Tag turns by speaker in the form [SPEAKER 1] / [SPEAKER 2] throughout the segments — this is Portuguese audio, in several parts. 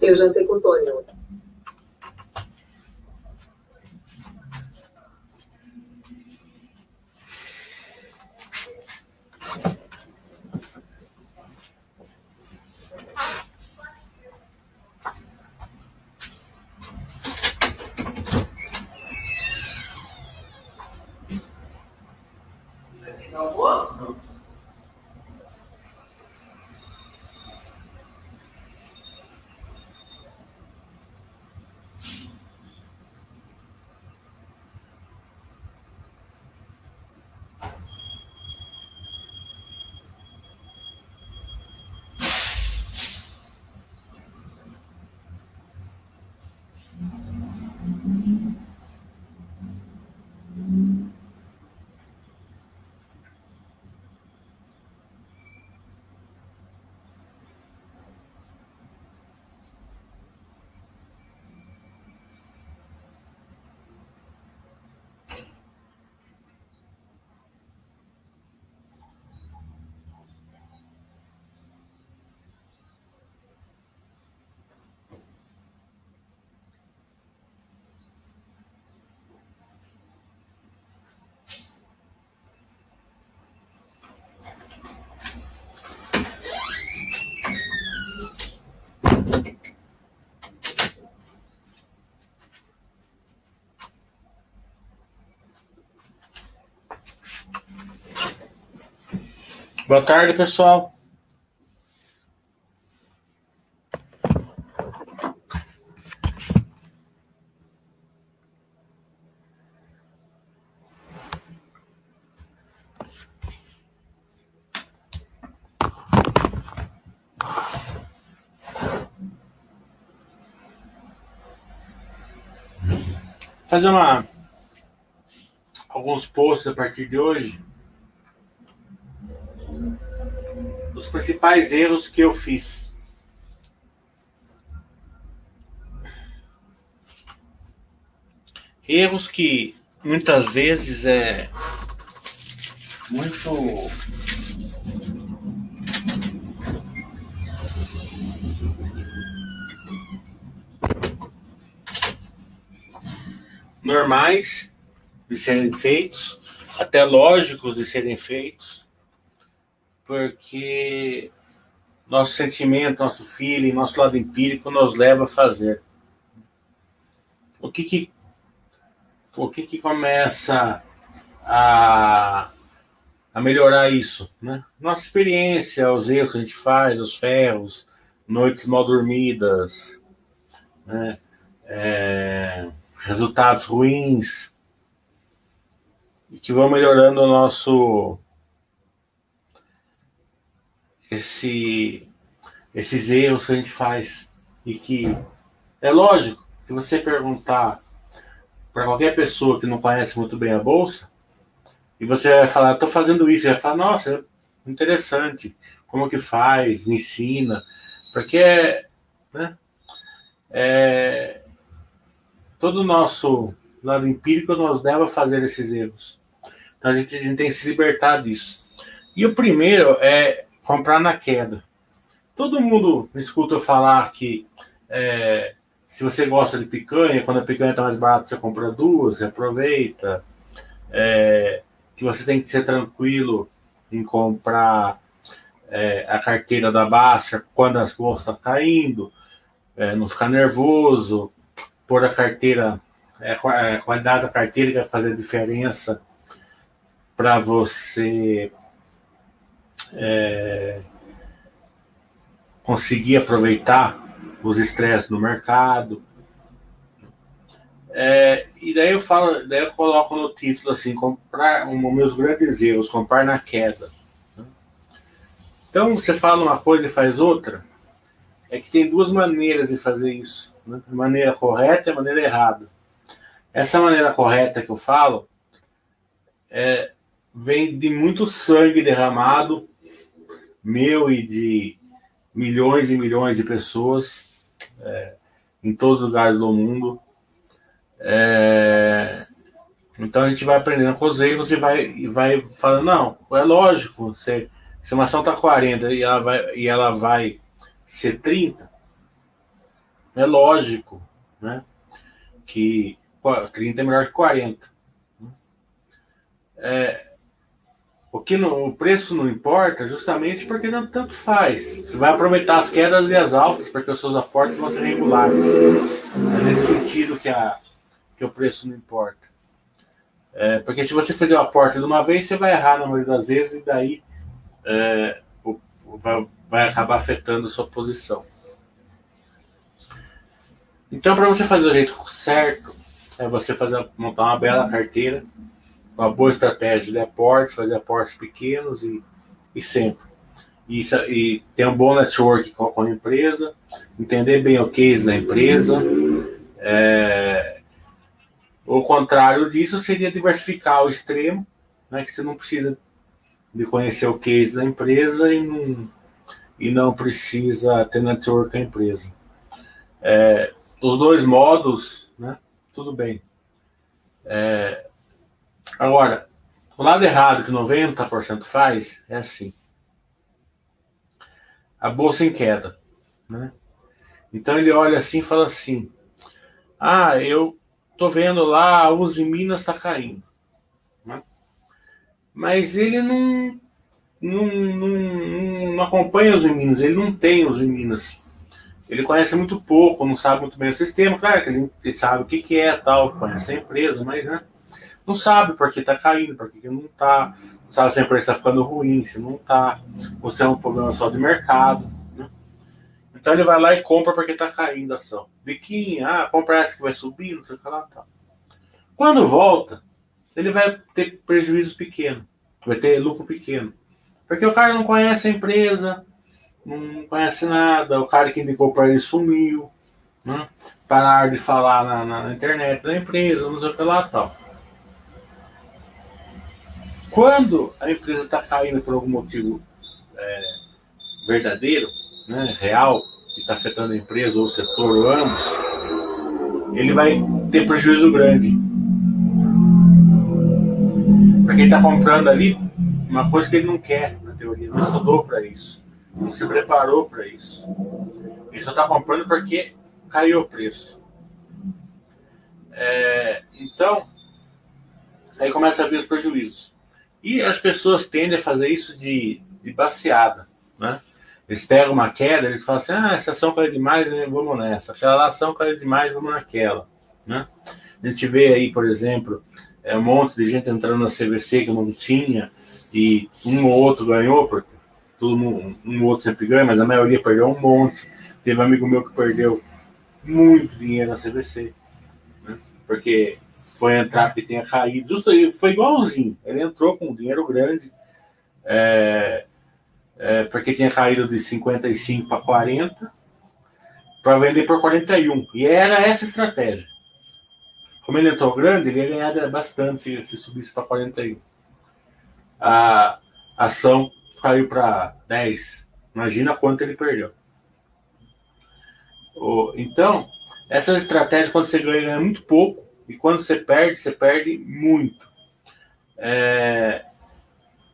[SPEAKER 1] Eu jantei com o Tony ontem.
[SPEAKER 2] Boa tarde, pessoal. Fazer uma alguns posts a partir de hoje os principais erros que eu fiz. Erros que muitas vezes é muito normais de serem feitos, até lógicos de serem feitos, porque nosso sentimento, nosso feeling, nosso lado empírico nos leva a fazer. O que que, o que, que começa a, a melhorar isso? Né? Nossa experiência, os erros que a gente faz, os ferros, noites mal dormidas, né? é, resultados ruins, e que vão melhorando o nosso esse, esses erros que a gente faz. E que é lógico, se você perguntar para qualquer pessoa que não conhece muito bem a bolsa, e você vai falar, estou fazendo isso, vai falar, nossa, interessante, como que faz, me ensina, porque né, é, todo o nosso lado empírico nos leva fazer esses erros. Então a gente, a gente tem que se libertar disso. E o primeiro é comprar na queda. Todo mundo escuta eu falar que é, se você gosta de picanha, quando a picanha está mais barata, você compra duas, aproveita. É, que você tem que ser tranquilo em comprar é, a carteira da Baixa quando as bolsas estão tá caindo, é, não ficar nervoso, pôr a carteira, é, a qualidade da carteira que vai fazer a diferença para você é, conseguir aproveitar os estresses no mercado. É, e daí eu falo, daí eu coloco no título assim, comprar um meus grandes erros, comprar na queda. Então você fala uma coisa e faz outra, é que tem duas maneiras de fazer isso, né? maneira correta e maneira errada. Essa maneira correta que eu falo é, vem de muito sangue derramado meu e de milhões e milhões de pessoas é, em todos os lugares do mundo. É, Então a gente vai aprendendo os erros e vai, e vai falando, não, é lógico, se, se uma ação está 40 e ela, vai, e ela vai ser 30, é lógico né, que 30 é melhor que 40. É, o, que o preço não importa justamente porque não tanto faz. Você vai aproveitar as quedas e as altas porque os seus aportes vão ser regulares. É nesse sentido que, a, que o preço não importa. É, porque se você fizer o aporte de uma vez, você vai errar na maioria das vezes e daí é, o, vai, vai acabar afetando a sua posição. Então, para você fazer do jeito certo, é você fazer, montar uma bela carteira, uma boa estratégia de aportes, fazer aportes pequenos e, e sempre. E, e ter um bom network com, com a empresa, entender bem o case da empresa, é, o contrário disso seria diversificar ao extremo, né, que você não precisa de conhecer o case da empresa e não, e não precisa ter network com a empresa. É, os dois modos, né, tudo bem. É, agora, o lado errado que 90% faz é assim. A bolsa em queda. Né? Então ele olha assim e fala assim: Ah, eu tô vendo lá a Uzi Minas está caindo. Né? Mas ele não, não, não, não acompanha os Minas, ele não tem os Minas. Ele conhece muito pouco, não sabe muito bem o sistema. Claro que ele, ele sabe o que, que é tal, conhece a empresa, mas né, não sabe por que está caindo, por que, não está. Não sabe se a empresa está ficando ruim, se não está, ou se é um problema só de mercado. Então ele vai lá e compra porque está caindo a ação. Biquinho, ah, compra essa que vai subir, não sei o que lá. Tá. Quando volta, ele vai ter prejuízo pequeno, vai ter lucro pequeno. Porque o cara não conhece a empresa, não conhece nada, o cara que indicou para ele sumiu, né? parar de falar na, na, internet da empresa, não sei o que lá tal. Quando a empresa está caindo por algum motivo é, verdadeiro, né, real, que está afetando a empresa ou o setor, ou ambos, ele vai ter prejuízo grande. Para quem está comprando ali, uma coisa que ele não quer, na teoria, não estudou para isso, não se preparou para isso. Ele só está comprando porque caiu o preço. É, então, aí começa a vir os prejuízos. E as pessoas tendem a fazer isso de, de baseada, né? Eles pegam uma queda, eles falam assim: ah, essa ação caiu demais, vamos nessa. Aquela ação caiu demais, vamos naquela. Né? A gente vê aí, por exemplo, é, um monte de gente entrando na CVC que não tinha e um ou outro ganhou, porque todo mundo, um ou outro sempre ganha, mas a maioria perdeu um monte. Teve um amigo meu que perdeu muito dinheiro na CVC, né? porque foi entrar porque tinha caído. Justo, foi igualzinho. Ele entrou com um dinheiro grande. É, é, porque tinha caído de 55 para 40, para vender por 41. E era essa a estratégia. Como ele entrou grande, ele ia ganhar bastante se, se subisse para 41. A ação caiu para 10. Imagina quanto ele perdeu. Então, essa estratégia, quando você ganha, ganha muito pouco. E quando você perde, você perde muito. É,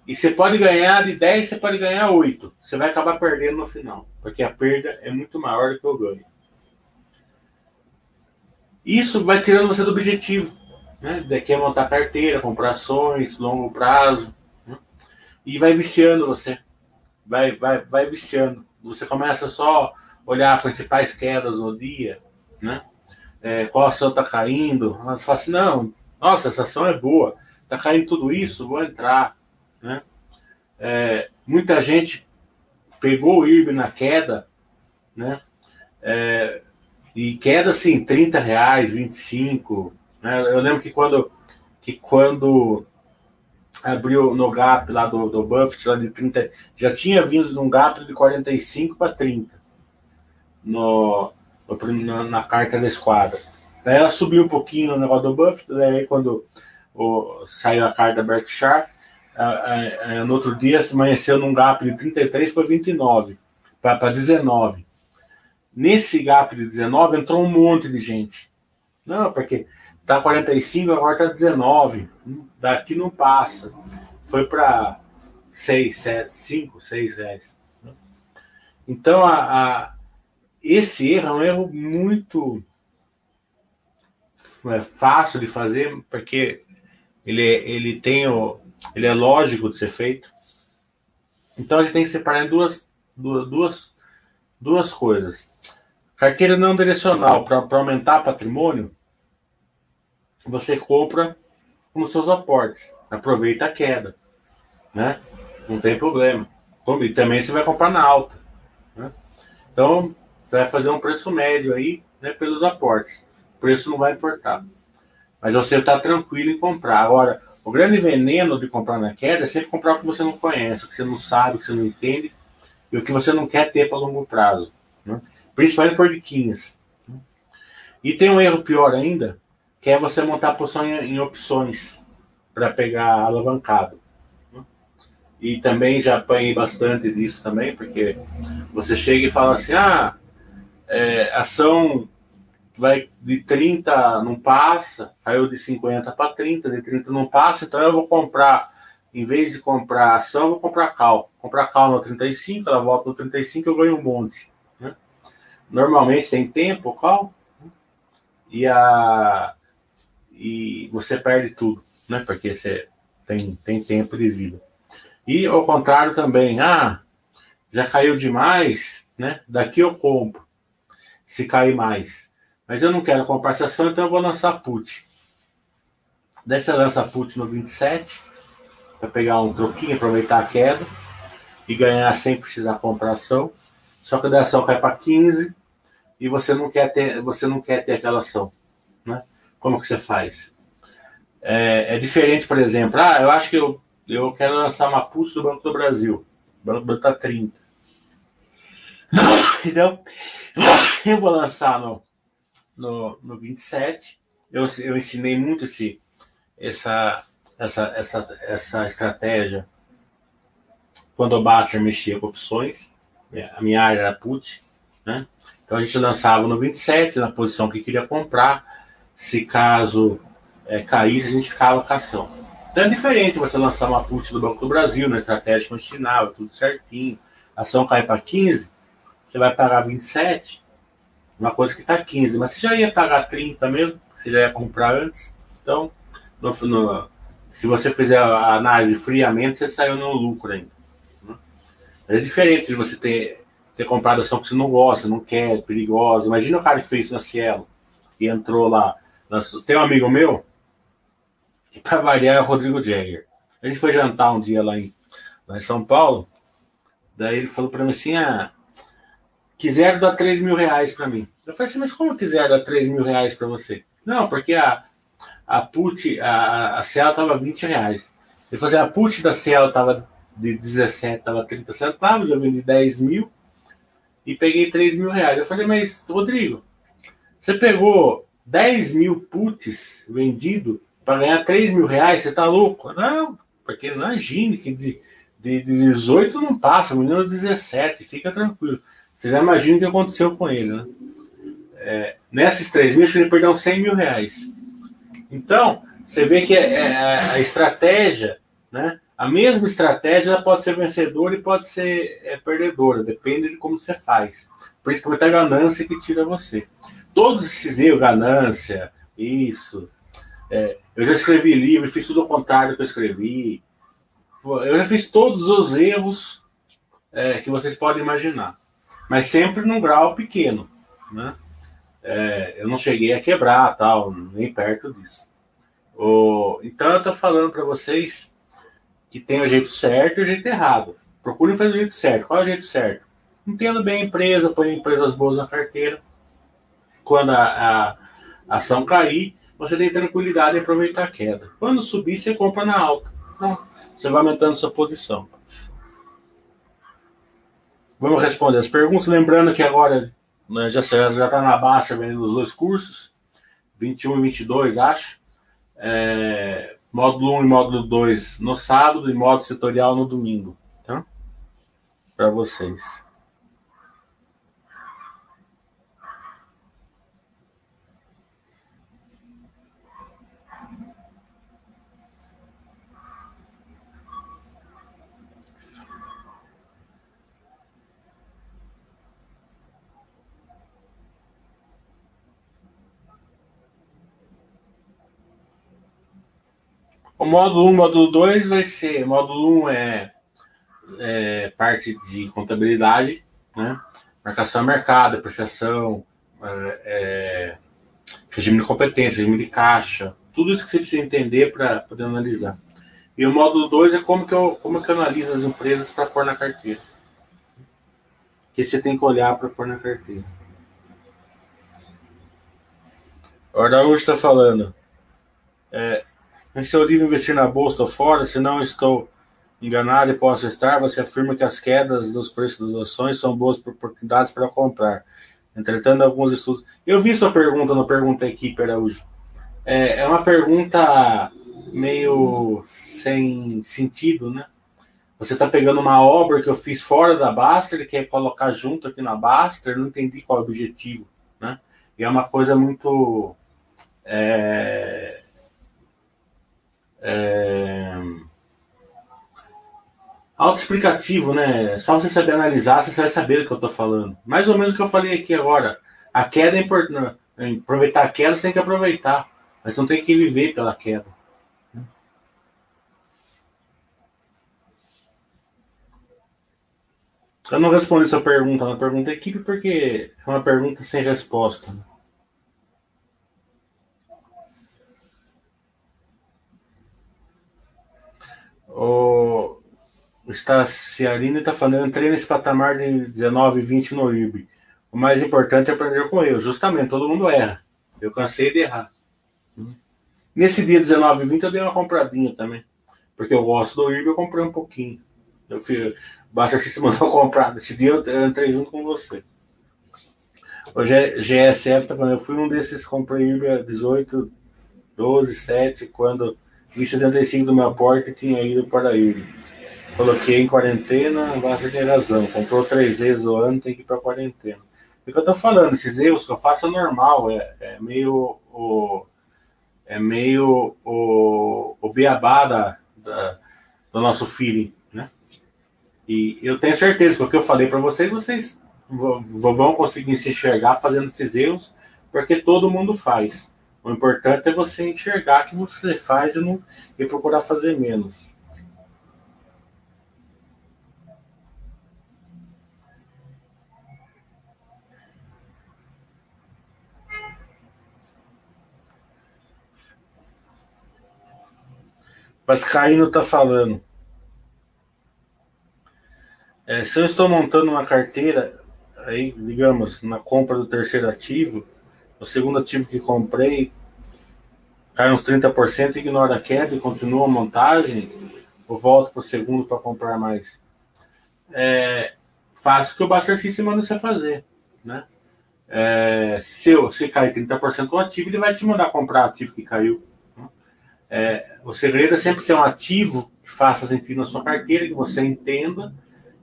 [SPEAKER 2] e você pode ganhar de 10, você pode ganhar 8. Você vai acabar perdendo no final, porque a perda é muito maior do que o ganho. Isso vai tirando você do objetivo. Né? Daqui é montar carteira, comprar ações, longo prazo. Né? E vai viciando você. Vai, vai, vai viciando. Você começa só olhar as principais quedas no dia, né? É, qual ação está caindo. Você fala assim, não, nossa, essa ação é boa. Está caindo tudo isso, vou entrar. Né? É, muita gente pegou o IRB na queda, né? É, e queda assim, 30 reais, 25. Né? Eu lembro que quando, que quando abriu no gap lá do, do Buffett, lá de 30, já tinha vindo de um gap de 45 para 30 no, no, na carta da esquadra. Daí ela subiu um pouquinho no negócio do Buffett, daí quando o, saiu a carta da Berkshire, no outro dia amanheceu num gap de 33 para 29, para 19. Nesse gap de 19 entrou um monte de gente. Não, porque tá 45, agora tá 19. Daqui não passa. Foi para 6, 7, 5, 6 reais. Então, a, a, esse erro é um erro muito é, fácil de fazer, porque ele, ele tem o, ele é lógico de ser feito. Então, a gente tem que separar em duas, duas, duas, duas coisas. Carteira não direcional para aumentar patrimônio, você compra com seus aportes. Aproveita a queda. Né? Não tem problema. E também você vai comprar na alta. Né? Então, você vai fazer um preço médio aí né, pelos aportes. O preço não vai importar. Mas você está tranquilo em comprar. Agora, o grande veneno de comprar na queda é sempre comprar o que você não conhece, o que você não sabe, o que você não entende e o que você não quer ter para longo prazo. Né? Principalmente por diquinhas. E tem um erro pior ainda, que é você montar a posição em, em opções para pegar alavancado. E também já apanhei bastante disso também, porque você chega e fala assim, ah, é, ação vai de 30 não passa, caiu de 50 para 30, de 30 não passa, então eu vou comprar, em vez de comprar ação, eu vou comprar cal. Comprar cal no 35, ela volta no 35, eu ganho um monte. Né? Normalmente tem tempo, cal, e a e você perde tudo, né? Porque você tem, tem tempo de vida. E ao contrário também, ah, já caiu demais, né? Daqui eu compro, se cair mais. Mas eu não quero comprar essa ação, então eu vou lançar put. Daí você lança put no 27, para pegar um troquinho, aproveitar a queda e ganhar sem precisar comprar ação. Só que a ação cai para 15 e você não quer ter, você não quer ter aquela ação, né? Como que você faz? É, é diferente, por exemplo, ah, eu acho que eu eu quero lançar uma pulse do Banco do Brasil. O Banco do Brasil está 30. Então, eu vou lançar no, no, no 27. Eu, eu ensinei muito esse, essa, essa, essa, essa estratégia quando o Baster mexia com opções. A minha área era put. Né? Então a gente lançava no 27, na posição que queria comprar. Se caso é, caísse, a gente ficava com ação. Então é diferente você lançar uma put do Banco do Brasil, na estratégia continuava, tudo certinho. A ação cai para 15, você vai pagar 27, uma coisa que está 15, mas você já ia pagar 30 mesmo, você já ia comprar antes. Então, no, no, se você fizer a análise friamente, você saiu no lucro ainda. Né? É diferente de você ter, ter comprado ação que você não gosta, não quer, perigosa. Imagina o cara que fez na Cielo e entrou lá. Tem um amigo meu e para variar é o Rodrigo Jagger. A gente foi jantar um dia lá em, lá em São Paulo. Daí ele falou para mim assim: ah, quiser dar 3 mil reais para mim. Eu falei assim: mas como quiser dar 3 mil reais para você? Não, porque a, a put, a, a Cielo tava 20 reais. Ele falou assim: a put da Cielo tava de 17, tava 30 centavos, eu vendi 10 mil e peguei 3 mil reais. Eu falei: mas Rodrigo, você pegou 10 mil puts vendido para ganhar 3 mil reais, você tá louco? Não, porque imagine que de, de, de 18 não passa, o menino 17, fica tranquilo. Você já imagina o que aconteceu com ele, né? É, nessas 3 mil, ele perdeu 100 mil reais. Então, você vê que é, é, a estratégia, né? A mesma estratégia pode ser vencedora e pode ser é, perdedora, depende de como você faz. Principalmente a ganância que tira você. Todos esses erros, ganância, isso, é, eu já escrevi livro, fiz tudo ao contrário que eu escrevi. Eu já fiz todos os erros é, que vocês podem imaginar, mas sempre num grau pequeno, né? É, eu não cheguei a quebrar tal, nem perto disso. O, então eu estou falando para vocês que tem o jeito certo e o jeito errado. Procurem fazer o jeito certo. Qual é o jeito certo? Entendo bem a empresa, põe empresas boas na carteira. Quando a, a ação cair, você tem tranquilidade em aproveitar a queda. Quando subir, você compra na alta. Então, você vai aumentando sua posição. Vamos responder as perguntas. Lembrando que agora né, já está na baixa vendendo os dois cursos, 21 e 22, acho. É, módulo 1 e módulo 2 no sábado e módulo setorial no domingo. Tá? Para vocês. O módulo 1 um, módulo 2 vai ser. Módulo 1 um é, é, parte de contabilidade, né? Marcação a mercado, apreciação, é, é, regime de competência, regime de caixa, tudo isso que você precisa entender para poder analisar. E o módulo 2 é como que, eu, como que eu analiso as empresas para pôr na carteira. Que você tem que olhar para pôr na carteira. O Araújo está falando. É, em seu livro Investir na Bolsa ou Fora, se não estou enganado e posso estar, você afirma que as quedas dos preços das ações são boas oportunidades para comprar. Entretanto, alguns estudos. Eu vi sua pergunta no Pergunta Equipe, Araújo. É, é uma pergunta meio sem sentido, né? Você está pegando uma obra que eu fiz fora da Baster e quer colocar junto aqui na Baster, não entendi qual é o objetivo, né? E é uma coisa muito. É, é, autoexplicativo, né? Só você saber analisar, você vai saber do que eu estou falando. Mais ou menos o que eu falei aqui agora. A queda é importante. Aproveitar a queda, você tem que aproveitar. Mas não tem que viver pela queda. Eu não respondi essa pergunta na pergunta equipe porque é uma pergunta sem resposta. Né? O Staciarino está falando, entrei nesse patamar de 19, 20 no IB. O mais importante é aprender com ele. Justamente, todo mundo erra. Eu cansei de errar. Nesse dia 19 e 20 eu dei uma compradinha também. Porque eu gosto do IRB, eu comprei um pouquinho. Eu fui, basta se mandou comprar. Nesse dia eu entrei junto com você. O GSF tá falando, eu fui um desses, comprei IRB a 18, 12, 7, quando vi 75 do meu aporte tinha ido para IRB. Coloquei em quarentena, basta ter razão. Comprou três vezes o ano, tem que ir para quarentena. O que eu tô falando, esses erros que eu faço é normal, é, é meio o, é meio o, o beabá da, da, do nosso feeling, né? E eu tenho certeza que o que eu falei para vocês, vocês vão conseguir se enxergar fazendo esses erros, porque todo mundo faz. O importante é você enxergar que você faz e, não, e procurar fazer menos. Vascaíno está falando. É, se eu estou montando uma carteira, aí, digamos, na compra do terceiro ativo, o segundo ativo que comprei cai uns 30%, ignora a queda e continua a montagem, ou volto para o segundo para comprar mais. É, faço o que o Buster System manda você fazer. Né? É, se, se cair 30% o ativo, ele vai te mandar comprar ativo que caiu. É, o segredo é sempre ser um ativo que faça sentido na sua carteira, que você entenda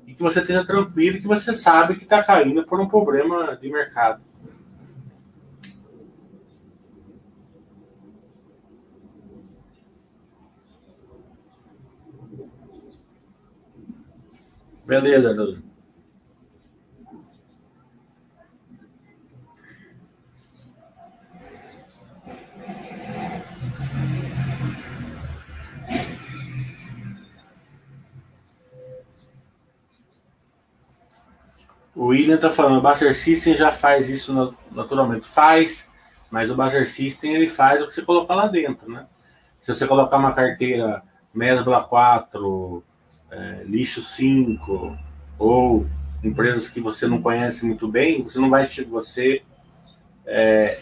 [SPEAKER 2] e que você esteja tranquilo que você sabe que está caindo por um problema de mercado. Beleza, Dudu. O William tá falando, o Buster System já faz isso naturalmente. Faz, mas o Buster System ele faz o que você colocar lá dentro, né? Se você colocar uma carteira Mesbla 4, é, Lixo 5, ou empresas que você não conhece muito bem, você não vai você é,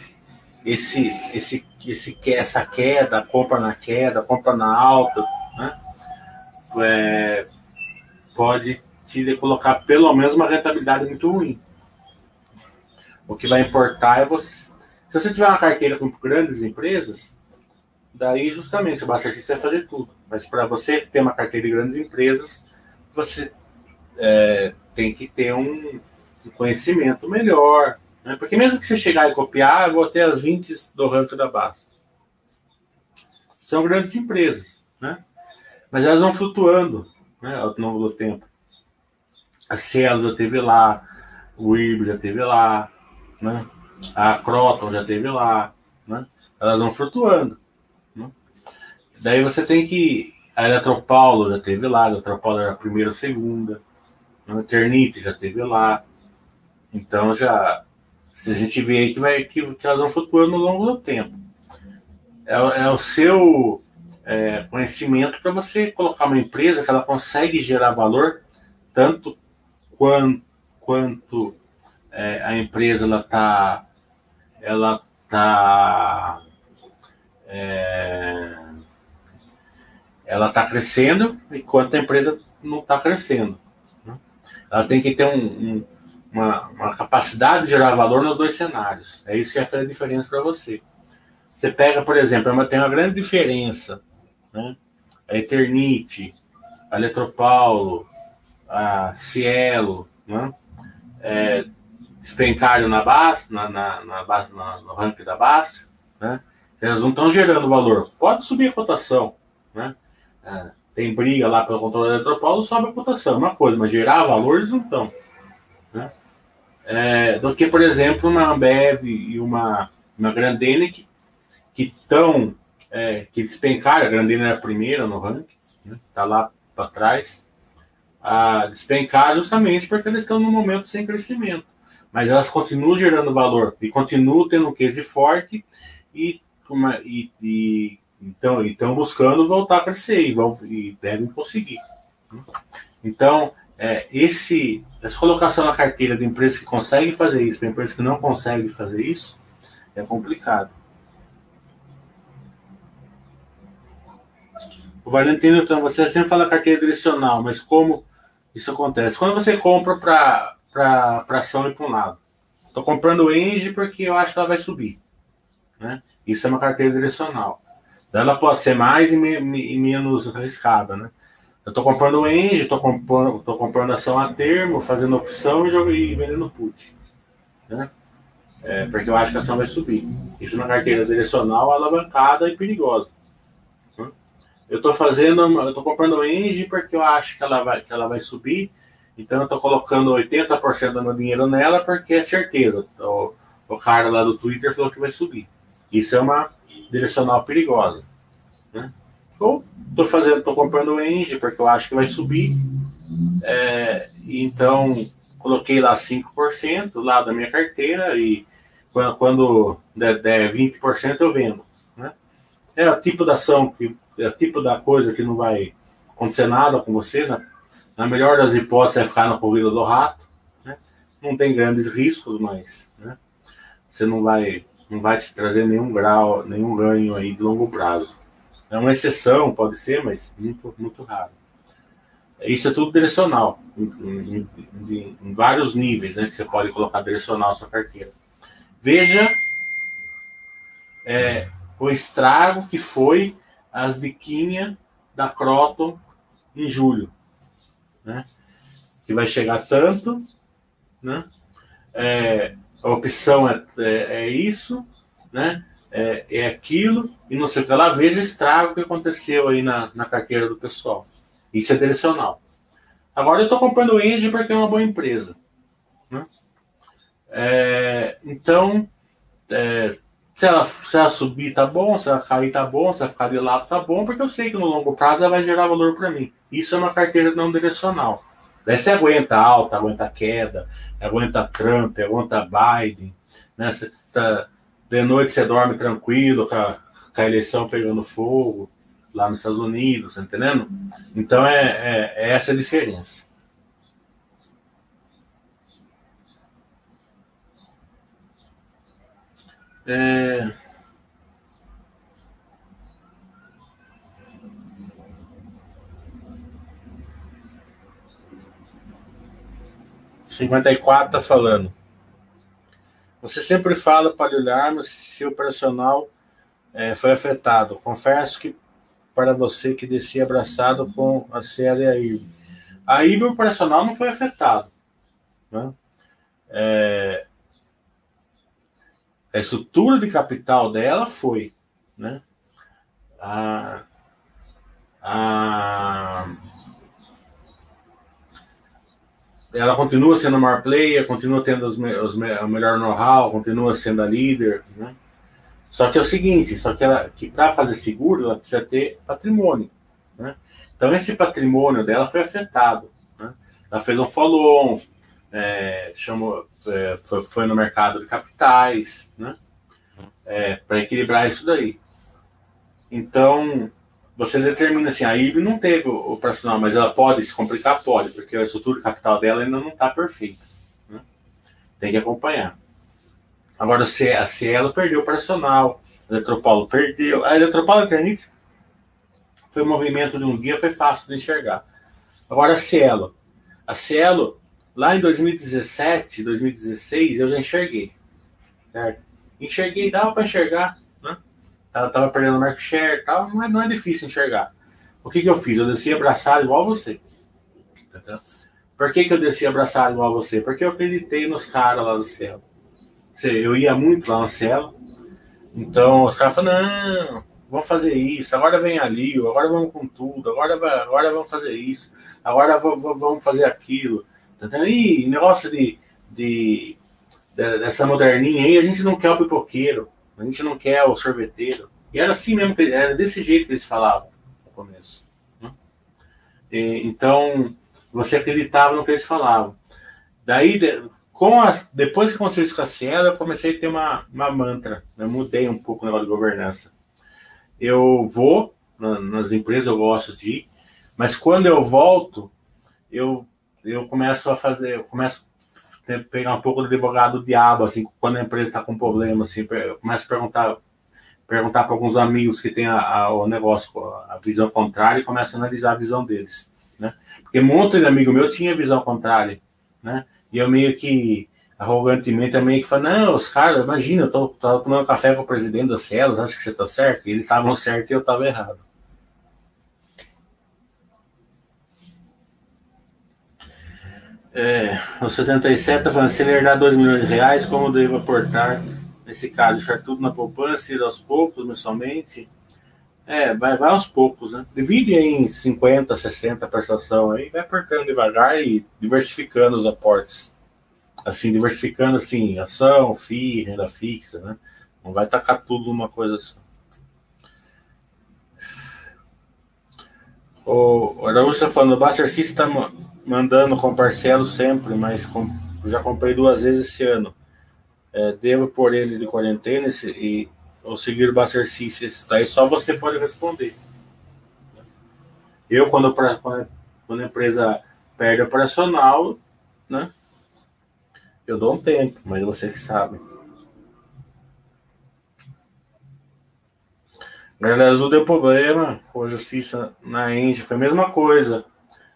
[SPEAKER 2] esse, esse, esse, essa queda, compra na queda, compra na alta, né? É, pode te colocar pelo menos uma rentabilidade muito ruim. O que vai importar é você. Se você tiver uma carteira com grandes empresas, daí justamente o System vai fazer tudo. Mas para você ter uma carteira de grandes empresas, você é, tem que ter um, um conhecimento melhor. Né? Porque mesmo que você chegar e copiar, eu vou ter as 20 do ranking da base. São grandes empresas, né? Mas elas vão flutuando né, ao longo do tempo a Cielo já teve lá, o IB já teve lá, né? a Croton já teve lá, né? elas vão flutuando. Daí você tem que. A Eletropaulo já teve lá, a Eletropaulo era a primeira ou segunda. A Eternite já teve lá. Então já. Se a gente vê aí que, vai, que, que elas vão flutuando ao longo do tempo. É, é o seu é, conhecimento para você colocar uma empresa que ela consegue gerar valor tanto quanto, quanto é, a empresa ela está ela tá é, ela está crescendo enquanto a empresa não está crescendo. Né? Ela tem que ter um, um, uma, uma, capacidade de gerar valor nos dois cenários. É isso que faz a diferença para você. Você pega, por exemplo, tem uma grande diferença. Né? A Eternite, a Eletropaulo, a Cielo, né? É, despencaram na base, na, na, na, na, no ranking da base, né? Elas não estão gerando valor. Pode subir a cotação, né? É, tem briga lá pelo controle da Eletropaulo, sobe a cotação, uma coisa, mas gerar valor eles não estão. Né? É, do que, por exemplo, uma Ambev e uma, uma Grandene que estão, é, que despencaram, a Grandene era a primeira no ranking, está né? Tá lá para trás, a despencar justamente porque eles estão num momento sem crescimento. Mas elas continuam gerando valor e continuam tendo um case forte e, e, e então estão buscando voltar a crescer e, vão, e devem conseguir. Então, é, esse, essa colocação na carteira de empresas que conseguem fazer isso para empresas que não conseguem fazer isso é complicado. O Valentino, então, você sempre fala carteira direcional, mas como isso acontece? Quando você compra para ação e para um lado. Estou comprando o Engie porque eu acho que ela vai subir. Né? Isso é uma carteira direcional. Ela pode ser mais e, me, e menos arriscada. Né? Eu estou comprando o Engie, estou comprando, tô comprando ação a termo, fazendo opção e, e vendendo put. Né? É, porque eu acho que a ação vai subir. Isso é uma carteira direcional alavancada e perigosa. Eu estou fazendo, eu estou comprando o Engie porque eu acho que ela vai, que ela vai subir. Então eu estou colocando 80% do meu dinheiro nela porque é certeza. O, o cara lá do Twitter falou que vai subir. Isso é uma direcional perigosa. Né? Ou estou fazendo, estou comprando o Engie porque eu acho que vai subir. É, então coloquei lá 5% lá da minha carteira e quando, quando der, der 20% eu vendo. Né? É o tipo da ação que é o tipo da coisa que não vai acontecer nada com você, né? na melhor das hipóteses é ficar na corrida do rato, né? não tem grandes riscos, mas né? você não vai, não vai te trazer nenhum grau, nenhum ganho aí de longo prazo. É uma exceção, pode ser, mas muito, muito raro. Isso é tudo direcional, em, em, em, vários níveis né, que você pode colocar direcional na sua carteira. Veja é, o estrago que foi as diquinhas da Croton em julho, né? Que vai chegar tanto, né? É, a opção é, é, é, isso, né? É, é aquilo, e não sei o que lá, veja o estrago que aconteceu aí na, na carteira do pessoal. Isso é direcional. Agora eu estou comprando o Engie porque é uma boa empresa. Né? É, então, é, se ela, se ela subir, tá bom. Se ela cair, tá bom. Se ela ficar de lado, tá bom. Porque eu sei que no longo prazo ela vai gerar valor para mim. Isso é uma carteira não direcional. Daí você aguenta alta, aguenta queda, aguenta Trump, aguenta Biden. Né? Você tá, de noite você dorme tranquilo, com a, com a eleição pegando fogo lá nos Estados Unidos, tá entendendo? Então é, é, é essa a diferença. É... Cinquenta e quatro tá falando. Você sempre fala para olharmos se o operacional é, foi afetado. Confesso que para você que descia abraçado com a série aí. A IBA operacional não foi afetado. Né? É, a estrutura de capital dela foi, né? A, a, ela continua sendo a maior player, continua tendo os, os, o melhor know-how, continua sendo a líder, né? Só que é o seguinte, só que, ela, que para fazer seguro, ela precisa ter patrimônio. Né? Então esse patrimônio dela foi afetado. Né? Ela fez um follow-on, é, chamou, é, foi, foi, no mercado de capitais, né? É, para equilibrar isso daí. Então, você determina assim, a IB não teve o operacional, mas ela pode se complicar? Pode, porque a estrutura capital dela ainda não está perfeita. Né? Tem que acompanhar. Agora, a Cielo perdeu o operacional, a Eletropaulo perdeu. A Eletropaulo Eternit foi um movimento de um dia, foi fácil de enxergar. Agora, a Cielo. A Cielo, lá em 2017, 2016, eu já enxerguei. Certo? Enxerguei, dava para enxergar. Né? Tava, tava perdendo market share tal, não é, não é difícil enxergar. O que, que eu fiz? Eu desci abraçado igual você. Entendeu? Por que, que eu desci abraçado igual você? Porque eu acreditei nos caras lá do céu. Eu ia muito lá no céu. Então os caras falaram, não, vamos fazer isso, agora vem ali, agora vamos com tudo, agora, agora vamos fazer isso, agora vamos fazer aquilo. E negócio de, de, dessa moderninha aí, a gente não quer o pipoqueiro, a gente não quer o sorveteiro. E era assim mesmo, era desse jeito que eles falavam no começo. Né? E, então, você acreditava no que eles falavam. Daí, com a, depois que aconteceu isso com a Cielo, eu comecei a ter uma, uma mantra. Eu mudei um pouco o negócio de governança. Eu vou na, nas empresas, eu gosto de ir, mas quando eu volto, eu, eu começo a fazer, eu começo pegar um pouco do advogado do diabo, assim, quando a empresa está com problema, assim, eu começo a perguntar perguntar para alguns amigos que têm a, a, o negócio, a visão contrária, e começo a analisar a visão deles, né? Porque um monte de amigo meu tinha visão contrária, né? E eu meio que, arrogantemente, eu meio que falei, não, os caras, imagina, eu tô, tô tomando café com o presidente das células, acho que você tá certo, e eles estavam certos e eu estava errado. É, o 77 está falando, se herdar 2 milhões de reais, como devo aportar nesse caso? Deixar tudo na poupança, ir aos poucos, mensalmente? É, vai, vai aos poucos, né? Divide em 50, 60 prestação aí, vai aportando devagar e diversificando os aportes. Assim, diversificando assim, ação, FII, renda fixa, né? Não vai tacar tudo numa coisa só. O Araújo está falando, o está mandando com parcelo sempre, mas com, já comprei duas vezes esse ano. É, devo pôr ele de quarentena e ou seguir o exercícios. Daí só você pode responder. Eu, quando, quando a empresa perde operacional, né? Eu dou um tempo, mas você que sabe. Galera Azul deu problema com a justiça na Enge, foi a mesma coisa.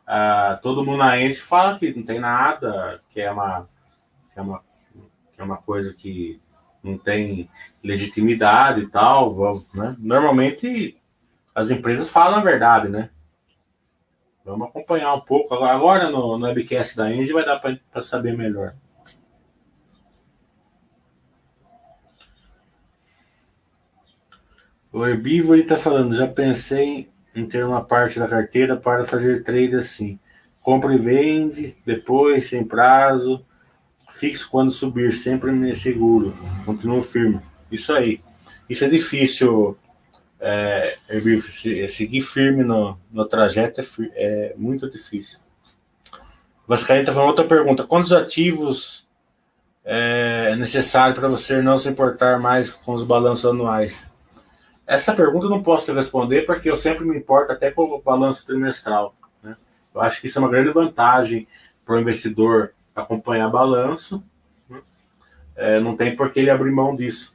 [SPEAKER 2] Ah, todo mundo na Enge fala que não tem nada, que é uma, que é uma, que é uma coisa que não tem legitimidade e tal. Né? Normalmente as empresas falam a verdade, né? Vamos acompanhar um pouco. Agora no, no webcast da Engie vai dar para saber melhor. O Herbívoro está falando, já pensei ter uma parte da carteira para fazer trade assim. Compra e vende, depois, sem prazo, fixo quando subir, sempre me seguro, continuo firme. Isso aí. Isso é difícil, é, seguir firme no, no trajeto é, é muito difícil. Vascaíta falando outra pergunta: quantos ativos é, é necessário para você não se importar mais com os balanços anuais? Essa pergunta eu não posso responder porque eu sempre me importo até com o balanço trimestral. Né? Eu acho que isso é uma grande vantagem para o investidor acompanhar balanço, né? é, não tem por que ele abrir mão disso.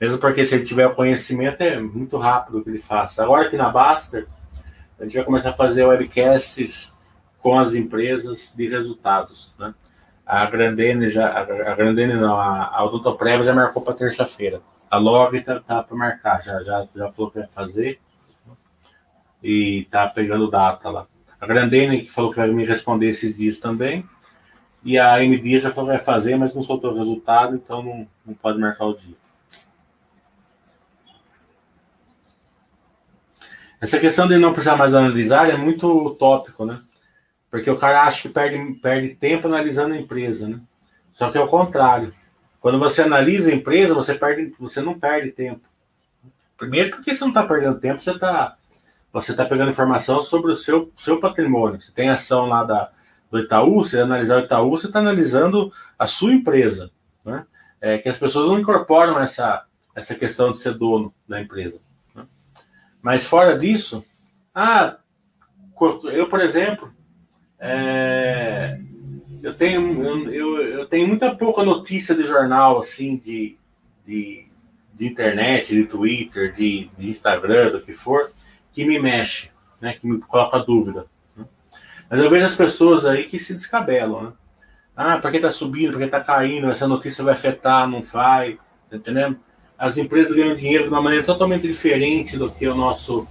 [SPEAKER 2] Mesmo porque se ele tiver o conhecimento, é muito rápido que ele faça. Agora aqui na Baster, a gente vai começar a fazer webcasts com as empresas de resultados. Né? A Grandene já, a Grandene não, a, a já marcou para terça-feira. A Log tá, tá para marcar, já, já, já falou que vai fazer e tá pegando data lá. A Grandene que falou que vai me responder esses dias também. E a MD já falou que vai fazer, mas não soltou o resultado, então não, não pode marcar o dia. Essa questão de não precisar mais analisar é muito utópico, né? Porque o cara acha que perde, perde tempo analisando a empresa, né? Só que é o contrário. Quando você analisa a empresa, você, perde, você não perde tempo. Primeiro, porque você não está perdendo tempo, você está você tá pegando informação sobre o seu, seu patrimônio. Você tem ação lá da, do Itaú, você analisar o Itaú, você está analisando a sua empresa. Né? É, que as pessoas não incorporam essa, essa questão de ser dono da empresa. Né? Mas fora disso, ah, eu, por exemplo, é, eu tenho, eu, eu, tenho muita pouca notícia de jornal, assim, de, de, de internet, de Twitter, de, de, Instagram, do que for, que me mexe, né, que me coloca dúvida. Né? Mas eu vejo as pessoas aí que se descabelam, né? Ah, porque tá subindo, porque tá caindo, essa notícia vai afetar, não vai, tá entendendo? As empresas ganham dinheiro de uma maneira totalmente diferente do que o nosso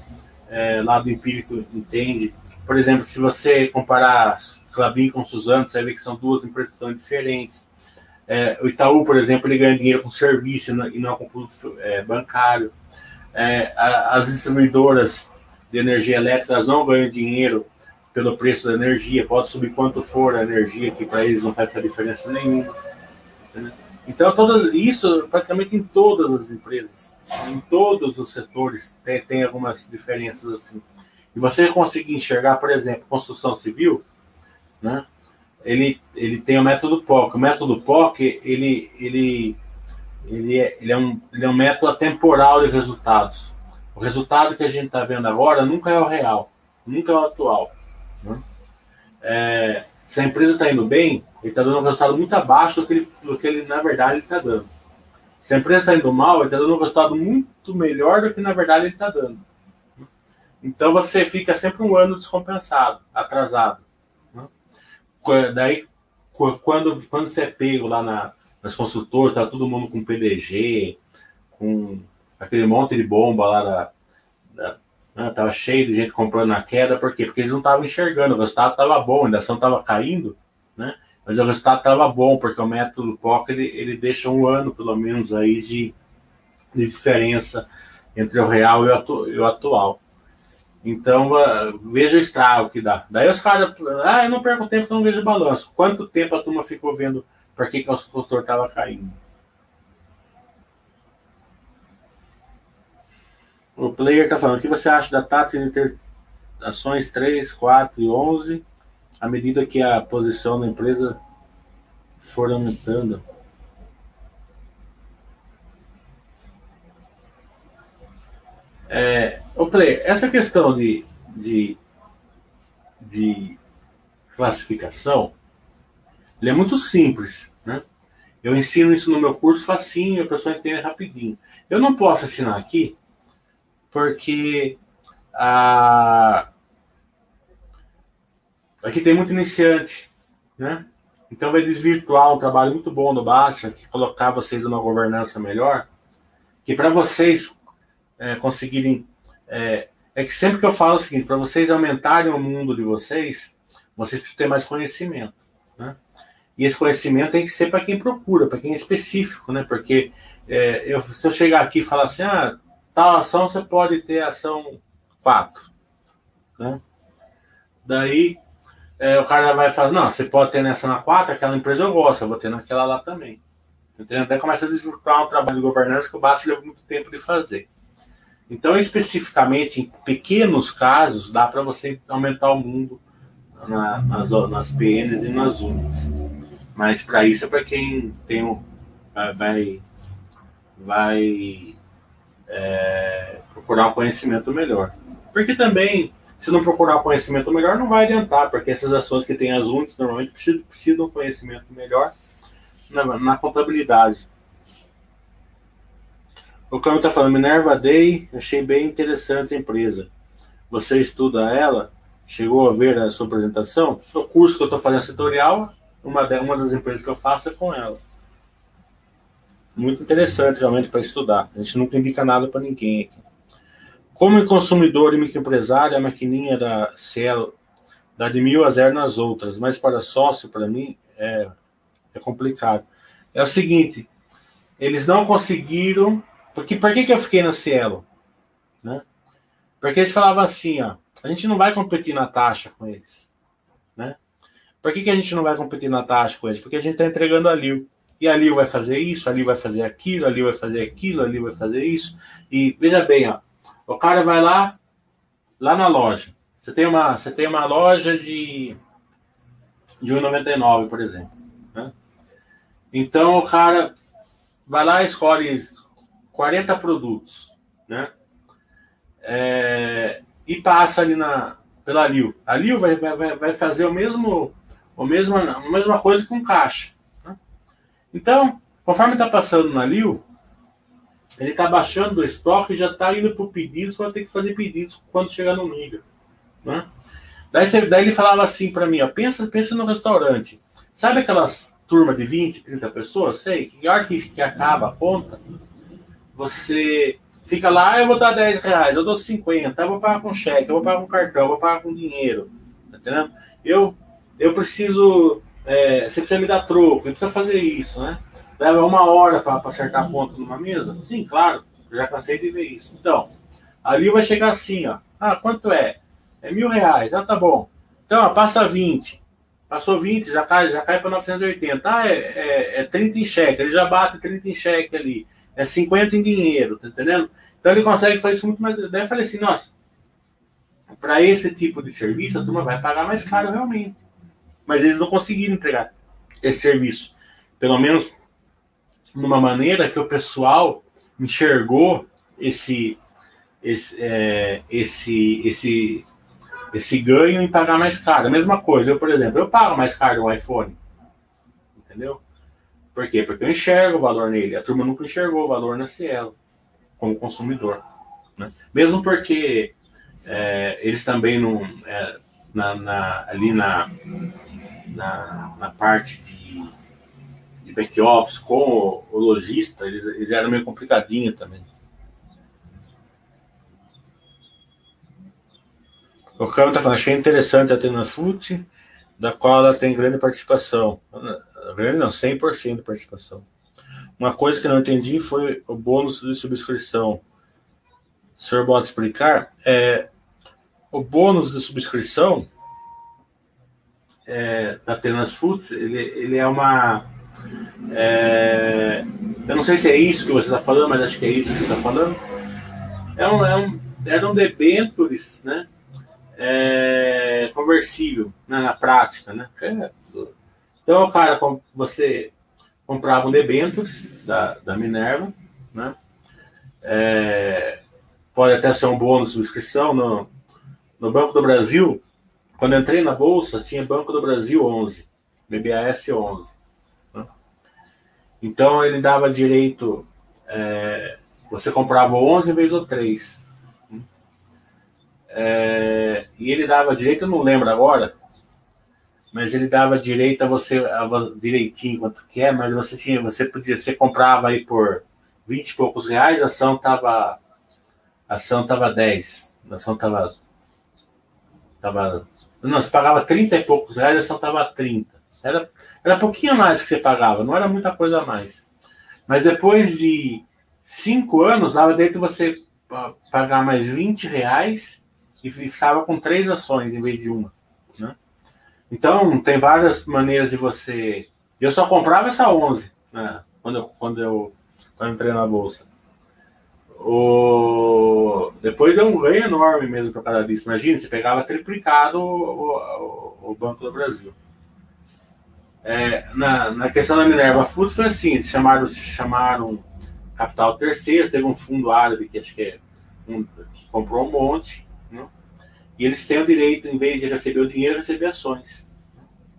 [SPEAKER 2] é, lado empírico entende. Por exemplo, se você comparar Clabin com Suzano, você ver que são duas empresas tão diferentes. É, o Itaú, por exemplo, ele ganha dinheiro com serviço e não com produto é, bancário. É, a, as distribuidoras de energia elétrica não ganham dinheiro pelo preço da energia, pode subir quanto for a energia, que para eles não faz diferença nenhuma. Então, todo, isso praticamente em todas as empresas, em todos os setores, tem, tem algumas diferenças assim. E você conseguir enxergar, por exemplo, construção civil, né? Ele, ele tem o método POC. O método POC, ele, ele, ele, é, ele, é um, ele é um método atemporal de resultados. O resultado que a gente está vendo agora nunca é o real, nunca é o atual. Né? É, se a empresa está indo bem, ele está dando um resultado muito abaixo do que ele, do que ele na verdade, está dando. Se a empresa está indo mal, ele está dando um resultado muito melhor do que na verdade ele está dando. Então você fica sempre um ano descompensado, atrasado. Daí, quando, quando você é pego lá na, nas construtoras, tá todo mundo com PDG, com aquele monte de bomba lá da, da né? Tava cheio de gente comprando na queda, por quê? Porque eles não estavam enxergando, o resultado estava bom, a ação estava caindo, né? Mas o resultado estava bom, porque o método POC ele, ele deixa um ano, pelo menos, aí de, de diferença entre o real e o, atu, e o atual. Então, uh, veja o estrago que dá. Daí os caras, ah, eu não perco tempo que eu não vejo balanço. Quanto tempo a turma ficou vendo por que, que o consultor estava caindo? O player está falando, o que você acha da tática de ter ações 3, 4 e 11 à medida que a posição da empresa for aumentando? Player, essa questão de, de, de classificação é muito simples. Né? Eu ensino isso no meu curso facinho, a pessoa entende rapidinho. Eu não posso assinar aqui porque a... aqui tem muito iniciante, né? Então vai desvirtuar um trabalho muito bom do Baixa, que colocar vocês numa governança melhor, que para vocês é, conseguirem. É, é, que sempre que eu falo o seguinte, para vocês aumentarem o mundo de vocês, vocês precisam ter mais conhecimento. Né? E esse conhecimento tem que ser para quem procura, para quem é específico, né? Porque é, eu, se eu chegar aqui e falar assim, ah, tal ação você pode ter ação 4. Né? Daí é, o cara vai falar, não, você pode ter nessa na 4, aquela empresa eu gosto, eu vou ter naquela lá também. Entendeu? Até começa a desvirtuar um trabalho de governança que o Baixo leva muito tempo de fazer. Então, especificamente, em pequenos casos, dá para você aumentar o mundo na, nas, nas PNs e nas UNIs. Mas para isso é para quem tem vai, vai é, procurar um conhecimento melhor. Porque também, se não procurar um conhecimento melhor, não vai adiantar, porque essas ações que têm as UNITs normalmente precisam, precisam de um conhecimento melhor na, na contabilidade. O Câmbio está falando, Minerva Day, achei bem interessante a empresa. Você estuda ela? Chegou a ver a sua apresentação? O curso que eu estou fazendo setorial, uma, uma das empresas que eu faço é com ela muito interessante realmente para estudar. A gente nunca indica nada para ninguém aqui. Como consumidor e microempresário, a maquininha da Cielo dá de mil a zero nas outras, mas para sócio, para mim, é, é complicado. É o seguinte, eles não conseguiram. Porque por que, que eu fiquei na Cielo? Né? Porque eles falavam assim, ó, a gente não vai competir na taxa com eles. Né? Por que, que a gente não vai competir na taxa com eles? Porque a gente está entregando a Lil. e ali vai fazer isso, ali vai fazer aquilo, ali vai fazer aquilo, ali vai fazer isso. E veja bem, ó, o cara vai lá, lá na loja. Você tem uma, você tem uma loja de, de 1,99, por exemplo. Né? Então o cara vai lá escolhe 40 produtos, né? É, e passa ali na, pela Liu. A Liu vai, vai, vai fazer o mesmo, o mesmo, a mesma coisa com caixa. Né? Então, conforme está passando na Liu, ele está baixando o estoque e já está indo para o pedido, só vai ter que fazer pedidos quando chegar no nível. Né? Daí, daí ele falava assim para mim, ó, pensa, pensa no restaurante. Sabe aquelas turma de 20, 30 pessoas? Sei, que hora que, que acaba a conta, você fica lá, ah, eu vou dar 10 reais, eu dou 50, eu vou pagar com cheque, eu vou pagar com cartão, eu vou pagar com dinheiro. Tá entendendo? Eu, eu preciso. É, você precisa me dar troco, eu preciso fazer isso, né? Leva uma hora para acertar a conta numa mesa? Sim, claro, já cansei de ver isso. Então, ali vai chegar assim, ó. Ah, quanto é? É mil reais. Ah, tá bom. Então, ó, passa 20. Passou 20, já cai, já cai para 980. Ah, é, é, é 30 em cheque. Ele já bate 30 em cheque ali. É 50 em dinheiro, tá entendendo? Então ele consegue fazer isso muito mais. Daí eu falei assim, nossa, para esse tipo de serviço, a turma vai pagar mais caro realmente. Mas eles não conseguiram entregar esse serviço. Pelo menos numa maneira que o pessoal enxergou esse, esse, é, esse, esse, esse ganho em pagar mais caro. A mesma coisa, eu, por exemplo, eu pago mais caro o iPhone. Entendeu? Por quê? Porque eu enxergo o valor nele. A turma nunca enxergou o valor na Cielo, como consumidor. Né? Mesmo porque é, eles também não. É, na, na, ali na, na, na, parte de, de back-office com o, o lojista, eles, eles eram meio complicadinho também. O Câmbio está falando, achei interessante a Tena Foot, da qual ela tem grande participação. Grande não, 100% de participação. Uma coisa que não entendi foi o bônus de subscrição. O senhor pode explicar? É, o bônus de subscrição é, da Tenas Foods, ele, ele é uma. É, eu não sei se é isso que você está falando, mas acho que é isso que você está falando. É um, é um, eram debentures, né? é, conversível né, na prática, né? É, então, cara, você comprava um debentures da, da Minerva, né? É, pode até ser um bônus de subscrição no, no Banco do Brasil. Quando entrei na bolsa, tinha Banco do Brasil 11, BBAS 11. Né? Então ele dava direito, é, você comprava 11 em vez do 3. É, e ele dava direito, eu não lembro agora, mas ele dava direito a você direitinho quanto que é, mas você tinha, você podia, você comprava aí por 20 e poucos reais, a ação tava a ação tava 10, a ação tava tava não, você pagava 30 e poucos reais, a ação tava 30. Era era pouquinho mais que você pagava, não era muita coisa a mais. Mas depois de cinco anos, dava dentro você pagar mais 20 reais e ficava com três ações em vez de uma. Então, tem várias maneiras de você. Eu só comprava essa 11 né? quando, eu, quando, eu, quando eu entrei na bolsa. O... Depois deu um ganho enorme mesmo por causa disso. Imagina, você pegava triplicado o, o, o Banco do Brasil. É, na, na questão da Minerva Foods foi assim: chamaram, chamaram capital terceiro, teve um fundo árabe que acho que, é um, que comprou um monte e eles têm o direito, em vez de receber o dinheiro, receber ações.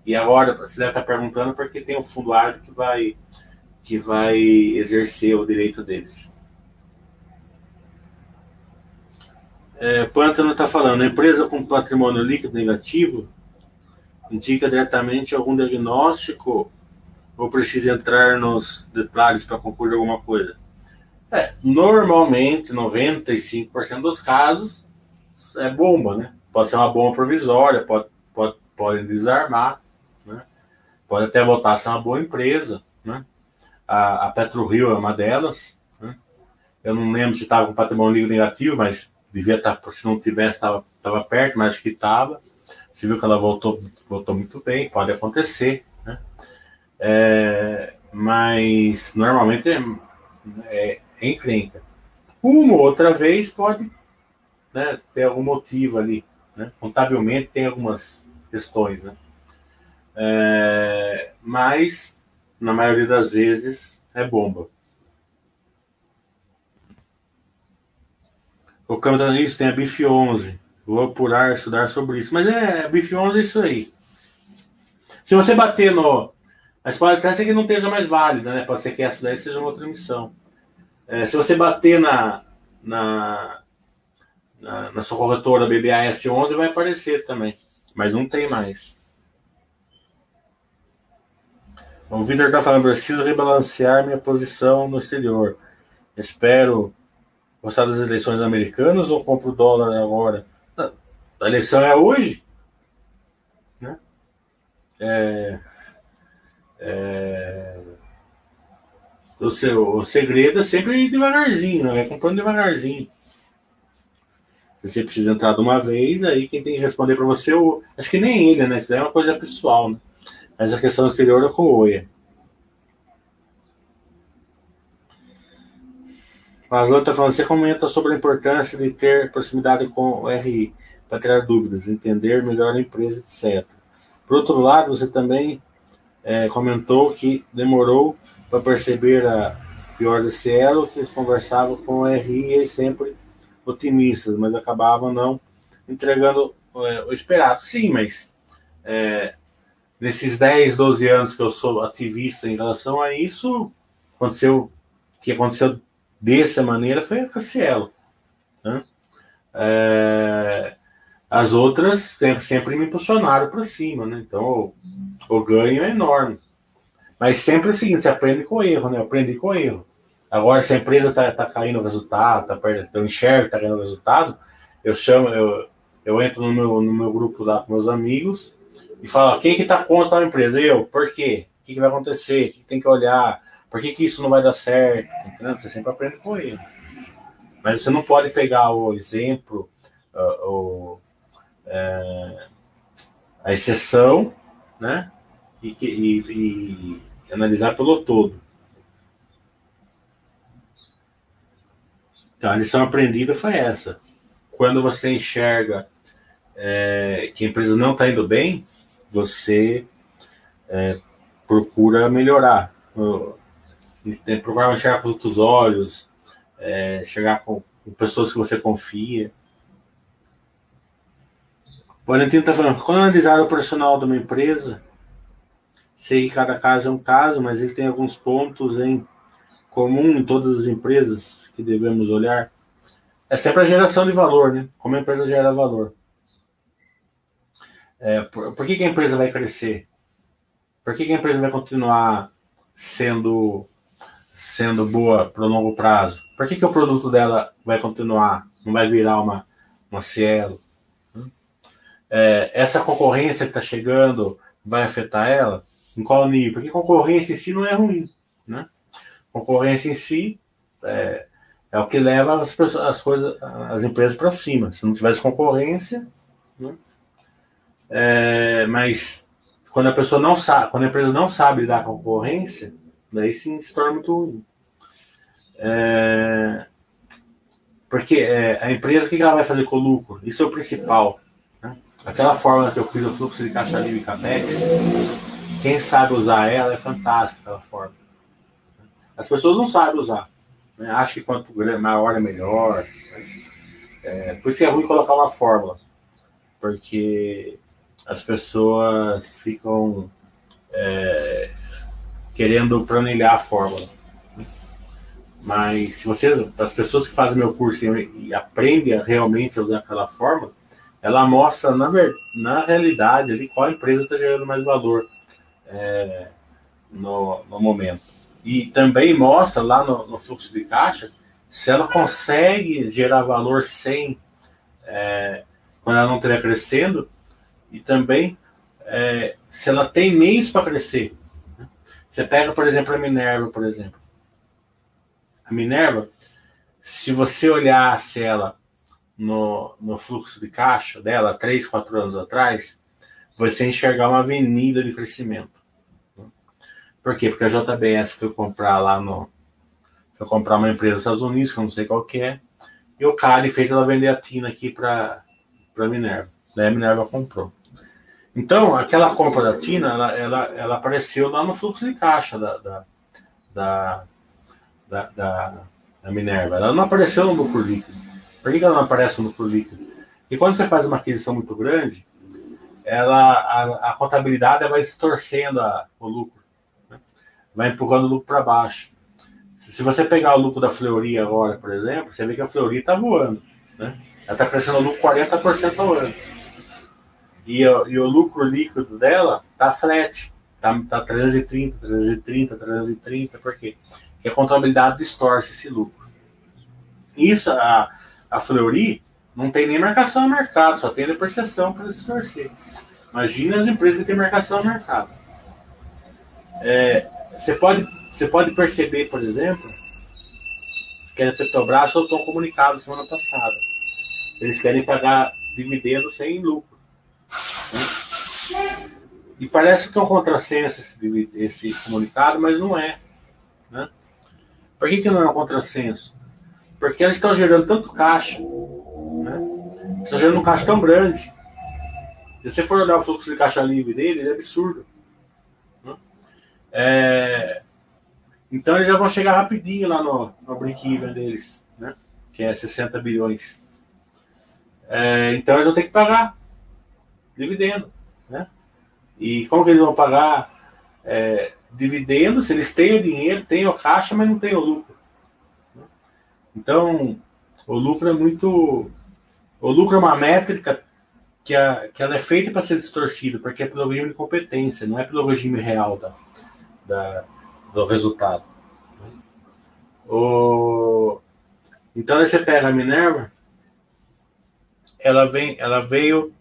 [SPEAKER 2] E agora, você deve estar perguntando porque tem um fundo árabe que vai, que vai exercer o direito deles. É, Pântano está falando, empresa com patrimônio líquido negativo indica diretamente algum diagnóstico ou precisa entrar nos detalhes para concluir alguma coisa? É, normalmente, 95% dos casos, é bomba, né? Pode ser uma bomba provisória, pode, pode, podem desarmar, né? Pode até voltar a ser uma boa empresa, né? A, a PetroRio é uma delas, né? Eu não lembro se estava com patrimônio negativo, mas devia estar, tá, se não tivesse, estava perto, mas acho que estava. Você viu que ela voltou, voltou muito bem, pode acontecer, né? É, mas normalmente é, é, é encrenca. Uma ou outra vez pode né, ter algum motivo ali. Né? Contabilmente tem algumas questões. Né? É, mas, na maioria das vezes, é bomba. O isso tem a BIF 11. Vou apurar, estudar sobre isso. Mas é, a BIF 11 é isso aí. Se você bater no. Mas pode até ser que não esteja mais válida, né? Pode ser que essa daí seja uma outra emissão. É, se você bater na, na, na, na sua corretora BBAS 11, vai aparecer também. Mas não tem mais. O Vitor está falando, preciso rebalancear minha posição no exterior. Espero gostar das eleições americanas ou compro o dólar agora? A eleição é hoje. Né? É, é, o, seu, o segredo é sempre ir devagarzinho, né? comprando devagarzinho. Você precisa entrar de uma vez, aí quem tem que responder para você, eu, acho que nem ele, né? Isso daí é uma coisa pessoal, né? Mas a questão exterior é com o Oia. Mas outra falando, você comenta sobre a importância de ter proximidade com o RI para tirar dúvidas, entender melhor a empresa, etc. Por outro lado, você também é, comentou que demorou para perceber a pior desse elo, que conversava com o RI e sempre otimistas, mas acabavam não entregando é, o esperado. Sim, mas é, nesses 10, 12 anos que eu sou ativista em relação a isso, aconteceu que aconteceu dessa maneira foi a Cassielo. Né? É, as outras sempre me impulsionaram para cima, né? Então o, o, ganho é enorme. Mas sempre é o seguinte, você aprende com erro, né? Aprendi com erro. Agora, se a empresa está tá caindo o resultado, tá perdendo, eu enxergo que está caindo o resultado, eu chamo, eu, eu entro no meu, no meu grupo lá com meus amigos e falo, quem que está contra a empresa? Eu, por quê? O que, que vai acontecer? O que, que tem que olhar? Por que, que isso não vai dar certo? Entendeu? Você sempre aprende com ele. Mas você não pode pegar o exemplo, uh, o, é, a exceção, né? E, e, e, analisar pelo todo. Então, a lição aprendida foi essa. Quando você enxerga é, que a empresa não está indo bem, você é, procura melhorar. Tem, procurar chegar com os outros olhos, é, chegar com, com, pessoas que você confia. Valentino está falando, quando analisar o operacional de uma empresa, sei que cada caso é um caso, mas ele tem alguns pontos em comum em todas as empresas que devemos olhar. É sempre a geração de valor, né? Como a empresa gera valor. É, por, por que, que, a empresa vai crescer? Por que, que a empresa vai continuar sendo sendo boa para o longo prazo, por que, que o produto dela vai continuar, não vai virar uma, uma Cielo? É, essa concorrência que está chegando vai afetar ela? Em qual nível? Porque concorrência em si não é ruim. Né? Concorrência em si é, é o que leva as, pessoas, as, coisas, as empresas para cima. Se não tivesse concorrência. Né? É, mas quando a pessoa não sabe, quando a empresa não sabe lidar com a concorrência, Daí sim se torna muito ruim. É... Porque é, a empresa, o que ela vai fazer com o lucro? Isso é o principal. Né? Aquela fórmula que eu fiz, o fluxo de caixa livre e capex, quem sabe usar ela é fantástica aquela fórmula. As pessoas não sabem usar. Né? Acham que quanto maior é melhor. É, por isso que é ruim colocar uma fórmula. Porque as pessoas ficam é, querendo planilhar a fórmula. Mas se você, as pessoas que fazem meu curso e, e aprendem a realmente usar aquela fórmula, ela mostra na, na realidade ali qual empresa está gerando mais valor é, no, no momento. E também mostra lá no, no, fluxo de caixa se ela consegue gerar valor sem é, quando ela não estiver crescendo e também é, se ela tem meios para crescer. Você pega, por exemplo, a Minerva, por exemplo. A Minerva, se você olhasse ela no, no fluxo de caixa dela, três, quatro anos atrás, você enxergar uma avenida de crescimento. Por quê? Porque a JBS foi comprar lá no. Foi comprar uma empresa dos Estados Unidos, que eu não sei qual é. E o Cali fez ela vender a Tina aqui para a Minerva. Daí a Minerva comprou. Então, aquela compra da Tina, ela, ela, ela apareceu lá no fluxo de caixa da, da, da, da, da, da Minerva. Ela não apareceu no lucro líquido. Por que ela não aparece no lucro líquido? E quando você faz uma aquisição muito grande, ela, a, a contabilidade vai distorcendo a, o lucro? Vai empurrando o lucro para baixo. Se você pegar o lucro da Fleury agora, por exemplo, você vê que a Fleury está voando. Né? Ela está crescendo lucro 40% ao ano. E, e, o lucro líquido dela está flat. Está tá 330, 330, 330. Por quê? Porque a contabilidade distorce esse lucro. Isso, a, a Fleury não tem nem marcação no mercado, só tem depreciação para distorcer. Imagina as empresas que têm marcação no mercado. É, você, pode, você pode perceber, por exemplo, que a Petrobras soltou um comunicado semana passada. Eles querem pagar dividendo sem lucro. Né? E parece que é um contrassenso esse, esse comunicado, mas não é. Né? Por que, que não é um contrassenso? Porque eles estão gerando tanto caixa Está gerando um caixa tão grande. Se você for olhar o fluxo de caixa livre dele, é absurdo. Né? É... Então eles já vão chegar rapidinho lá no, no break-even deles, né? que é 60 bilhões. É... Então eles vão ter que pagar dividendo. Né? E como que eles vão pagar é, dividendo se eles têm o dinheiro, têm o caixa, mas não têm o lucro? Então, o lucro é muito o lucro é uma métrica que, a, que ela é feita para ser distorcida, porque é pelo regime de competência, não é pelo regime real da, da do resultado. O, então você pega a Minerva, ela vem, ela veio,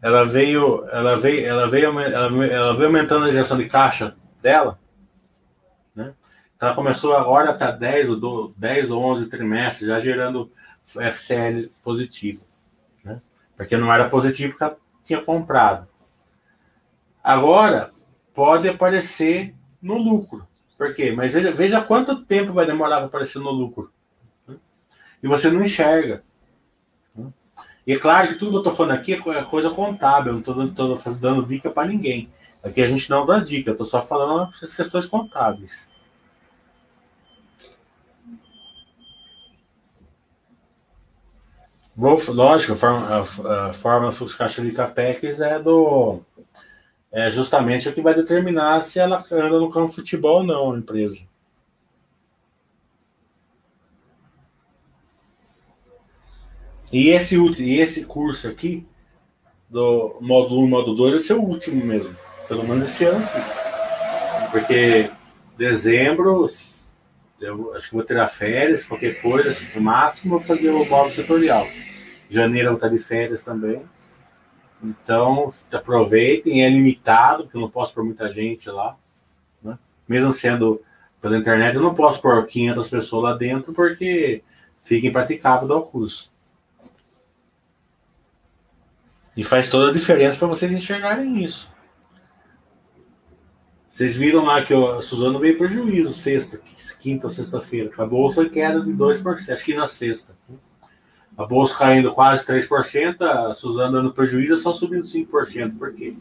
[SPEAKER 2] ela veio, ela veio, ela veio, ela veio, ela veio aumentando a geração de caixa dela, né? Ela começou agora até 10 ou 10 ou 11 trimestres já gerando FCL positivo porque não era positivo que ela tinha comprado. Agora, pode aparecer no lucro. Por quê? Mas veja, veja quanto tempo vai demorar para aparecer no lucro. E você não enxerga. E é claro que tudo que eu estou falando aqui é coisa contábil, eu não estou dando dica para ninguém. Aqui a gente não dá dica, eu estou só falando as questões contábeis. lógico, a forma, a, a forma caixa de capex é do é justamente o que vai determinar se ela anda no campo de futebol ou não, a empresa. E esse, e esse curso aqui, do módulo 1 módulo 2, vai ser o último mesmo. Pelo menos esse ano aqui. Porque dezembro, eu acho que vou tirar férias, qualquer coisa, no máximo vou fazer o módulo setorial. Janeiro eu vou estar de férias também. Então, aproveitem, é limitado, porque eu não posso pôr muita gente lá. Né? Mesmo sendo pela internet, eu não posso pôr 500 pessoas lá dentro, porque fica impraticável dar o curso. E faz toda a diferença para vocês enxergarem isso. Vocês viram lá que a Suzano veio prejuízo sexta, quinta ou sexta-feira. A bolsa queda de 2%, acho que na sexta. A bolsa caindo quase 3%, a Suzano dando prejuízo, só subindo 5%. Por quê?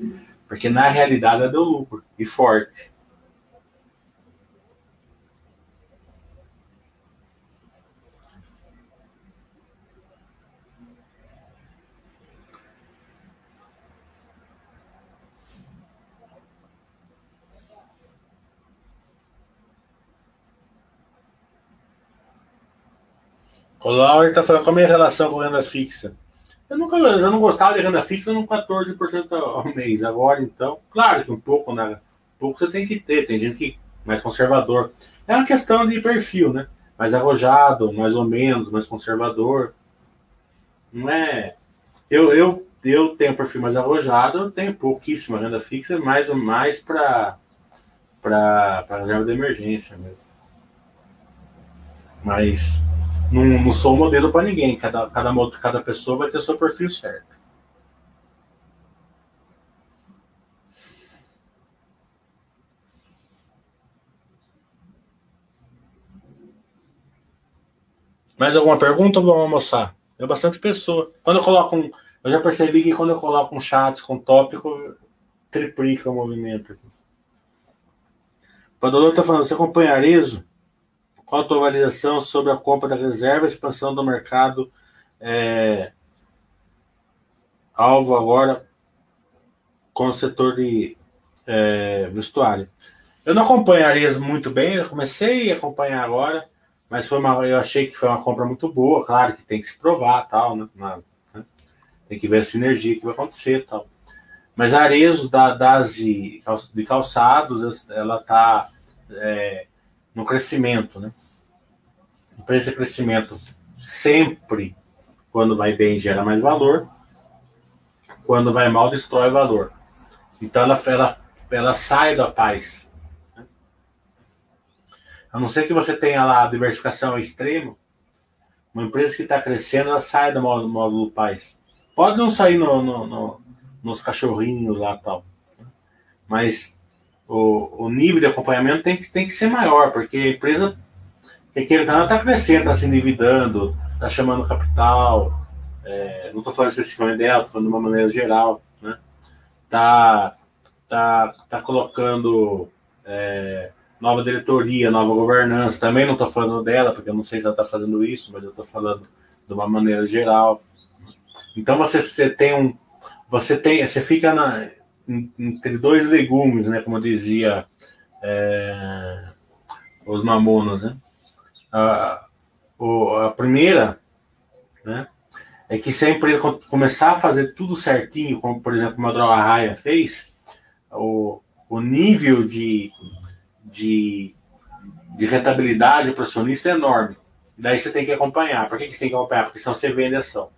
[SPEAKER 2] Porque na realidade ela deu lucro e forte. O Laura está falando qual é a relação com renda fixa. Eu nunca eu já não gostava de renda fixa no 14% ao mês. Agora, então, claro que um pouco, né? Um pouco você tem que ter. Tem gente que é mais conservador. É uma questão de perfil, né? Mais arrojado, mais ou menos, mais conservador. Não é. Eu, eu, eu tenho perfil mais arrojado, eu tenho pouquíssima renda fixa, mais ou mais para para reserva de emergência mesmo. Mas não, não sou um modelo para ninguém. Cada, cada, cada pessoa vai ter seu perfil certo. Mais alguma pergunta ou vamos almoçar? É bastante pessoa. Quando eu coloco um. Eu já percebi que quando eu coloco um chat com tópico, triplica o movimento. Padolô está falando, você acompanha Arezo? Qual a tua avaliação sobre a compra da reserva, expansão do mercado é, alvo agora com o setor de é, vestuário? Eu não acompanho Arezo muito bem, eu comecei a acompanhar agora, mas foi uma, eu achei que foi uma compra muito boa, claro que tem que se provar tal, né? né? Tem que ver a sinergia que vai acontecer tal. Mas a Arezo da, das de calçados, ela está é, no crescimento, né? Empresa de crescimento sempre, quando vai bem, gera mais valor. Quando vai mal, destrói valor. Então ela, ela, ela sai da paz. Né? A não ser que você tenha lá a diversificação extrema, uma empresa que está crescendo, ela sai do módulo, módulo paz. Pode não sair no, no, no, nos cachorrinhos lá tal. Né? Mas o, o nível de acompanhamento tem que, tem que ser maior, porque a empresa que aquele canal está crescendo, está se endividando, está chamando capital. É, não estou falando especificamente dela, estou falando de uma maneira geral. Né? Tá, tá, tá colocando é, nova diretoria, nova governança. Também não estou falando dela, porque eu não sei se ela está fazendo isso, mas eu estou falando de uma maneira geral. Então você, você tem um. Você tem. Você fica na, entre dois legumes, né? Como dizia é, os mamonas, né? A, o, a primeira, né? É que se a empresa começar a fazer tudo certinho, como por exemplo a Droga Raia fez, o, o nível de, de, de rentabilidade para o acionista é enorme. Daí você tem que acompanhar. Por que, que você tem que acompanhar? Porque senão você vende ação.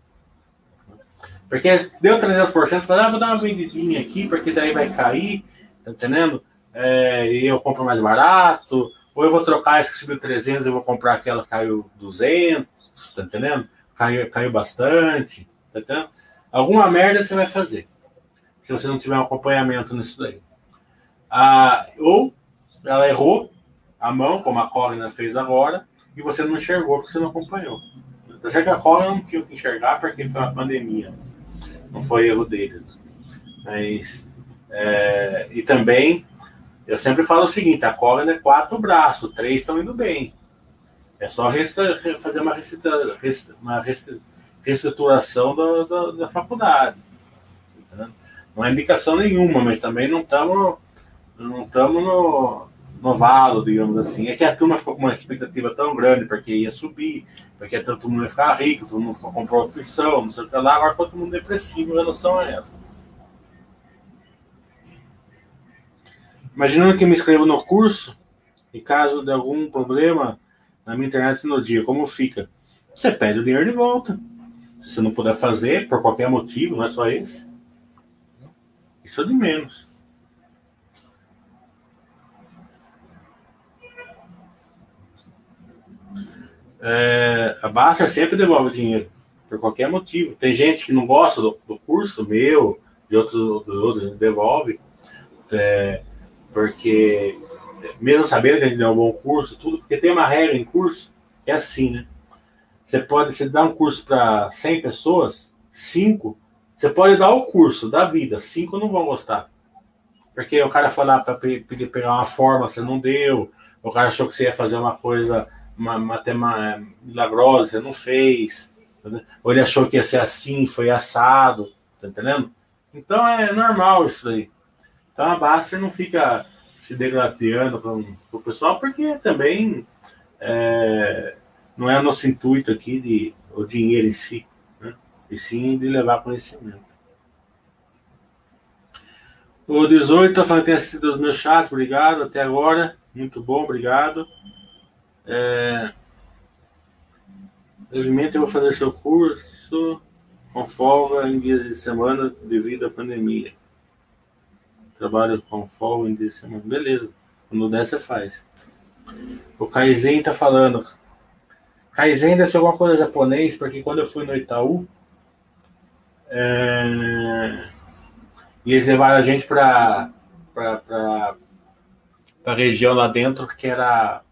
[SPEAKER 2] Porque deu 300%, fala, ah, vou dar uma vendidinha aqui, porque daí vai cair, tá entendendo? É, e eu compro mais barato, ou eu vou trocar essa que subiu 300, eu vou comprar aquela que caiu 200, tá entendendo? Caiu, caiu bastante, tá entendendo? Alguma merda você vai fazer, se você não tiver um acompanhamento nisso daí. Ah, ou ela errou a mão, como a Colina fez agora, e você não enxergou porque você não acompanhou. Tá certo que a Colina não tinha que enxergar porque foi uma pandemia não foi erro deles. Mas, é, e também, eu sempre falo o seguinte: a Collin é quatro braços, três estão indo bem. É só resta, fazer uma, resta, uma reestruturação da, da, da faculdade. Não é indicação nenhuma, mas também não estamos não estamos no, no valo, digamos assim. É que a turma ficou com uma expectativa tão grande porque ia subir, porque todo mundo ia ficar rico, todo mundo comprou opção, não sei o que lá, agora ficou todo mundo depressivo em relação a ela. Imaginando que me inscrevo no curso, e caso de algum problema na minha internet no dia, como fica? Você pede o dinheiro de volta. Se você não puder fazer, por qualquer motivo, não é só esse. Isso é de menos. É, a Baixa sempre devolve dinheiro, por qualquer motivo. Tem gente que não gosta do, do curso meu, de outros, de outros devolve, é, porque mesmo sabendo que a gente deu um bom curso, tudo, porque tem uma regra em curso é assim, né? Você pode, você dá um curso para 100 pessoas, 5, você pode dar o curso da vida, 5 não vão gostar. Porque o cara foi lá para pegar uma forma, você não deu, o cara achou que você ia fazer uma coisa uma matemática milagrosa, não fez. Tá Ou ele achou que ia ser assim, foi assado, tá entendendo? Então é normal isso aí. Então a Baster não fica se degradando para o pessoal, porque também é, não é nosso intuito aqui de o dinheiro em si, né? e sim de levar conhecimento. O 18 está falando que tem assistido os meus chats, obrigado até agora, muito bom, obrigado. É, brevemente eu vou fazer seu curso com folga em dias de semana devido à pandemia. Trabalho com folga em dias de semana. Beleza. Quando der, você faz. O Kaizen tá falando. Kaizen deve ser alguma coisa japonês, porque quando eu fui no Itaú, é... e eles levaram a gente para a região lá dentro que era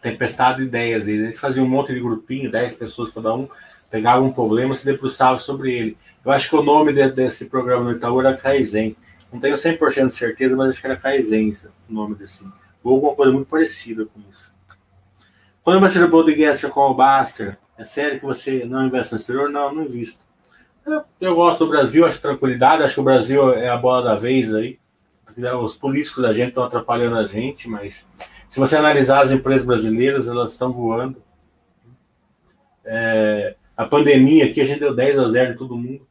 [SPEAKER 2] tempestade de ideias. Eles faziam um monte de grupinho, 10 pessoas cada um, pegavam um problema se debruçavam sobre ele. Eu acho que o nome de, desse programa no Itaú era Kaizen. Não tenho 100% de certeza, mas acho que era Kaizen o nome desse. Ou alguma coisa muito parecida com isso. Quando vai ser o podcast com o Baster? É sério que você não investe no exterior? Não, não invisto. Eu, eu gosto do Brasil, acho tranquilidade, acho que o Brasil é a bola da vez aí. Os políticos da gente estão atrapalhando a gente, mas se você analisar as empresas brasileiras, elas estão voando. É, a pandemia aqui, a gente deu 10 a 0 em todo mundo.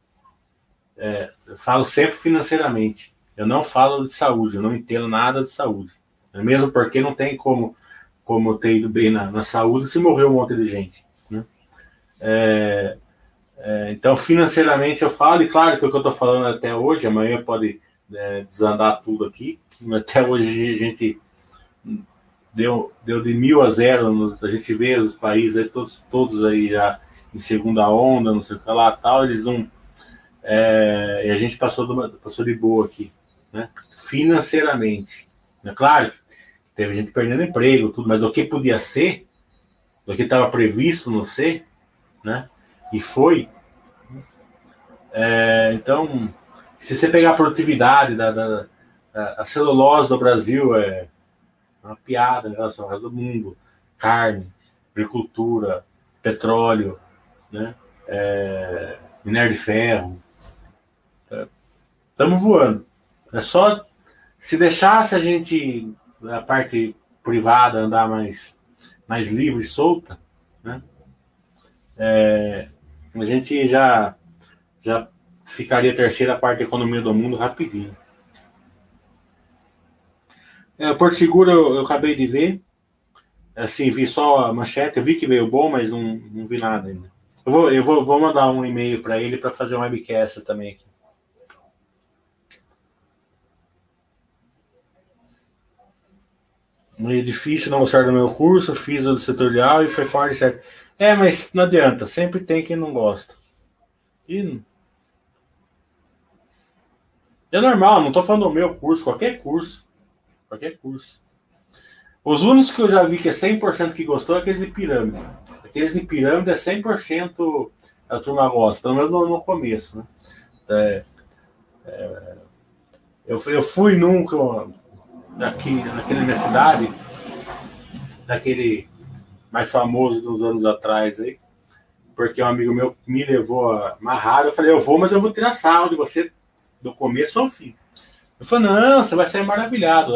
[SPEAKER 2] É, eu falo sempre financeiramente. Eu não falo de saúde, eu não entendo nada de saúde. Mesmo porque não tem como, como ter ido bem na, na saúde se morreu um monte de gente. Né? É, é, então, financeiramente eu falo, e claro que o que eu estou falando até hoje, amanhã pode é, desandar tudo aqui. Até hoje a gente deu, deu de mil a zero. A gente vê os países aí, todos, todos aí já em segunda onda, não sei o que lá tal, eles não. É, e a gente passou, do, passou de boa aqui, né? Financeiramente. É claro teve gente perdendo emprego, tudo, mas o que podia ser, o que estava previsto não ser, né? E foi. É, então, se você pegar a produtividade da, da, da a celulose do Brasil é uma piada em relação ao resto do mundo. Carne, agricultura, petróleo, né? É, minério de ferro. Estamos é, voando. É só se deixasse a gente, a parte privada, andar mais, mais livre e solta, né? É, a gente já, já ficaria terceira parte da economia do mundo rapidinho. É, Porto Seguro eu, eu, acabei de ver. Assim, vi só a manchete. Eu vi que veio bom, mas não, não vi nada ainda. Eu vou, eu vou, vou mandar um e-mail para ele para fazer um webcast também aqui. Meio difícil não gostar do meu curso, fiz o setorial e foi fora de certo. É, mas não adianta, sempre tem quem não gosta. E é normal, não estou falando do meu curso, qualquer curso. Qualquer curso. Os únicos que eu já vi que é 100% que gostou é aqueles de pirâmide. Aqueles de pirâmide é 100% a turma gosta, pelo menos no, começo. Né? É, é, eu, eu fui nunca aqui, aqui na minha cidade, daquele mais famoso dos anos atrás aí, porque um amigo meu me levou a amarrar. Eu falei, eu vou, mas eu vou tirar sarro de você do começo ao fim. Eu falei, não, você vai sair maravilhado.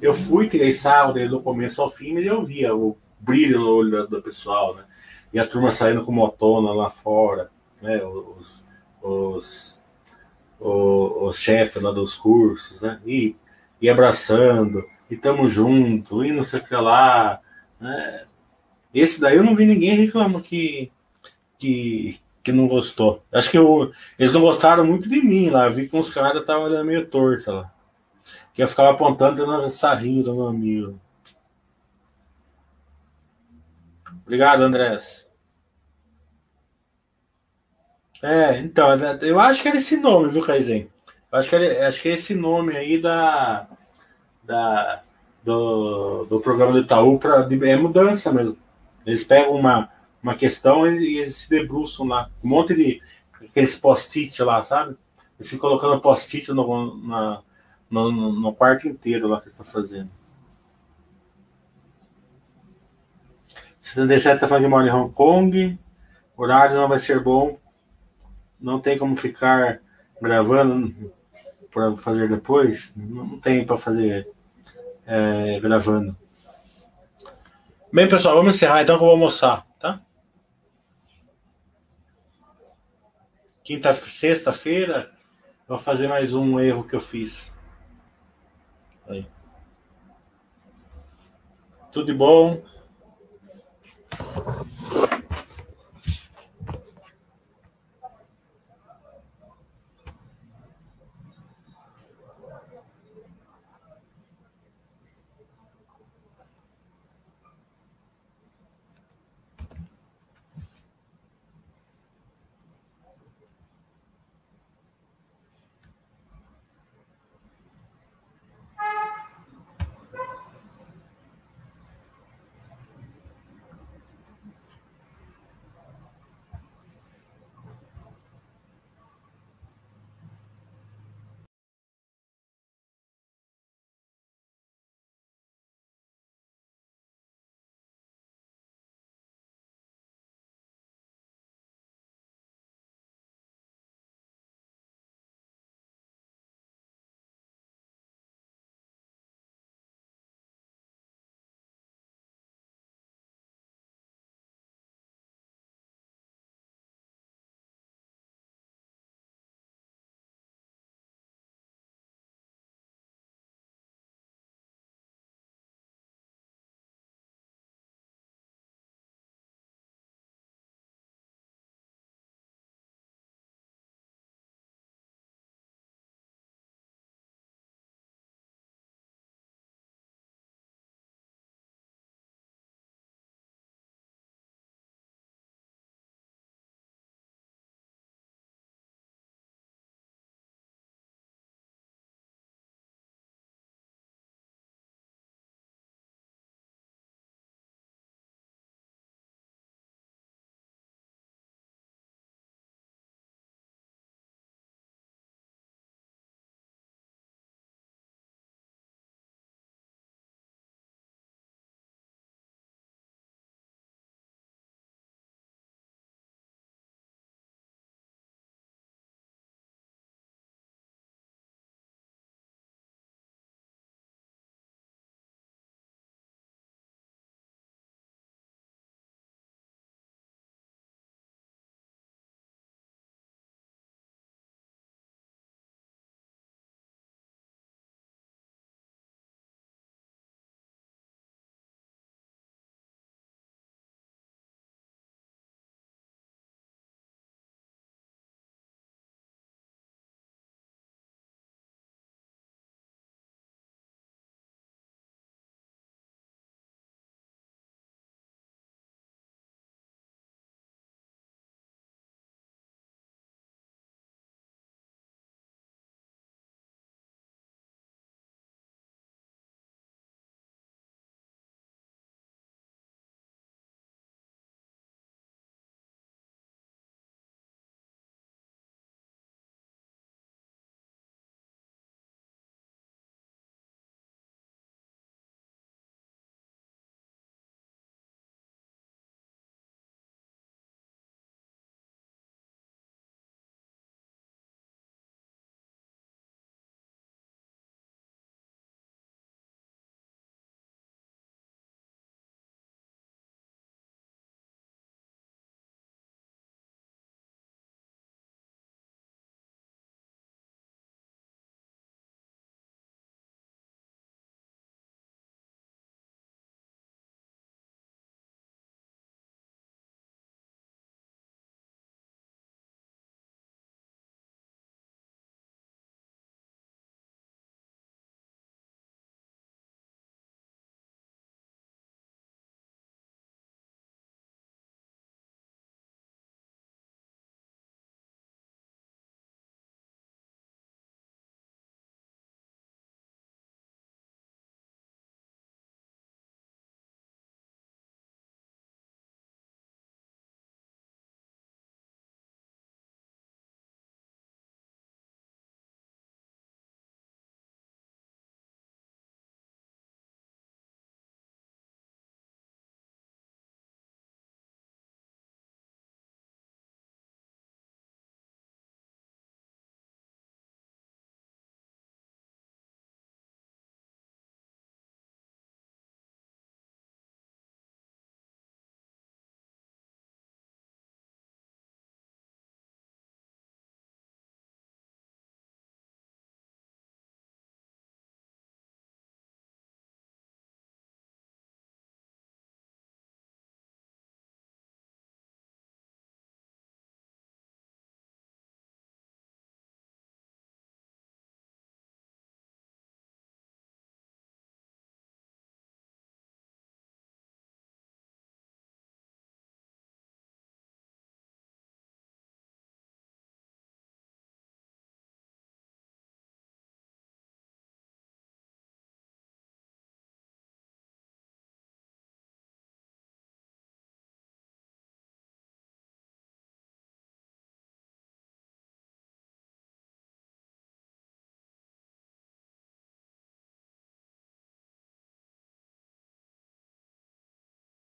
[SPEAKER 2] Eu fui, tirei dele do começo ao fim, e eu via o brilho no olho do, pessoal, né? E a turma saindo com motona lá fora, né? Os, os, os, os chefes lá dos cursos, né? E, e abraçando, e tamo junto, e não sei o que lá. Né? Esse daí eu não vi ninguém reclamando que, que, que não gostou. Acho que eu, eles não gostaram muito de mim lá. Vi que uns caras estavam olhando meio torto lá. Que eu ficava apontando dando sarrinho do meu amigo. Obrigado, Andrés. É, então, eu acho que era esse nome, viu, Kaizen? Eu acho que, era, acho que é esse nome aí da, da, do, do programa do Itaú para é mudança mesmo. Eles pegam uma, uma questão e, eles se debruçam lá. Um monte de aqueles post-it lá, sabe? Eles ficam colocando post-it no, na, no, no, quarto inteiro lá que estão fazendo. 77 tá falando que mora em Hong Kong. O horário não vai ser bom. Não tem como ficar gravando para fazer depois. Não tem para fazer é, gravando. Bem, pessoal, vamos encerrar então que eu vou almoçar. Quinta, sexta-feira, vou fazer mais um erro que eu fiz. Aí. Tudo de bom.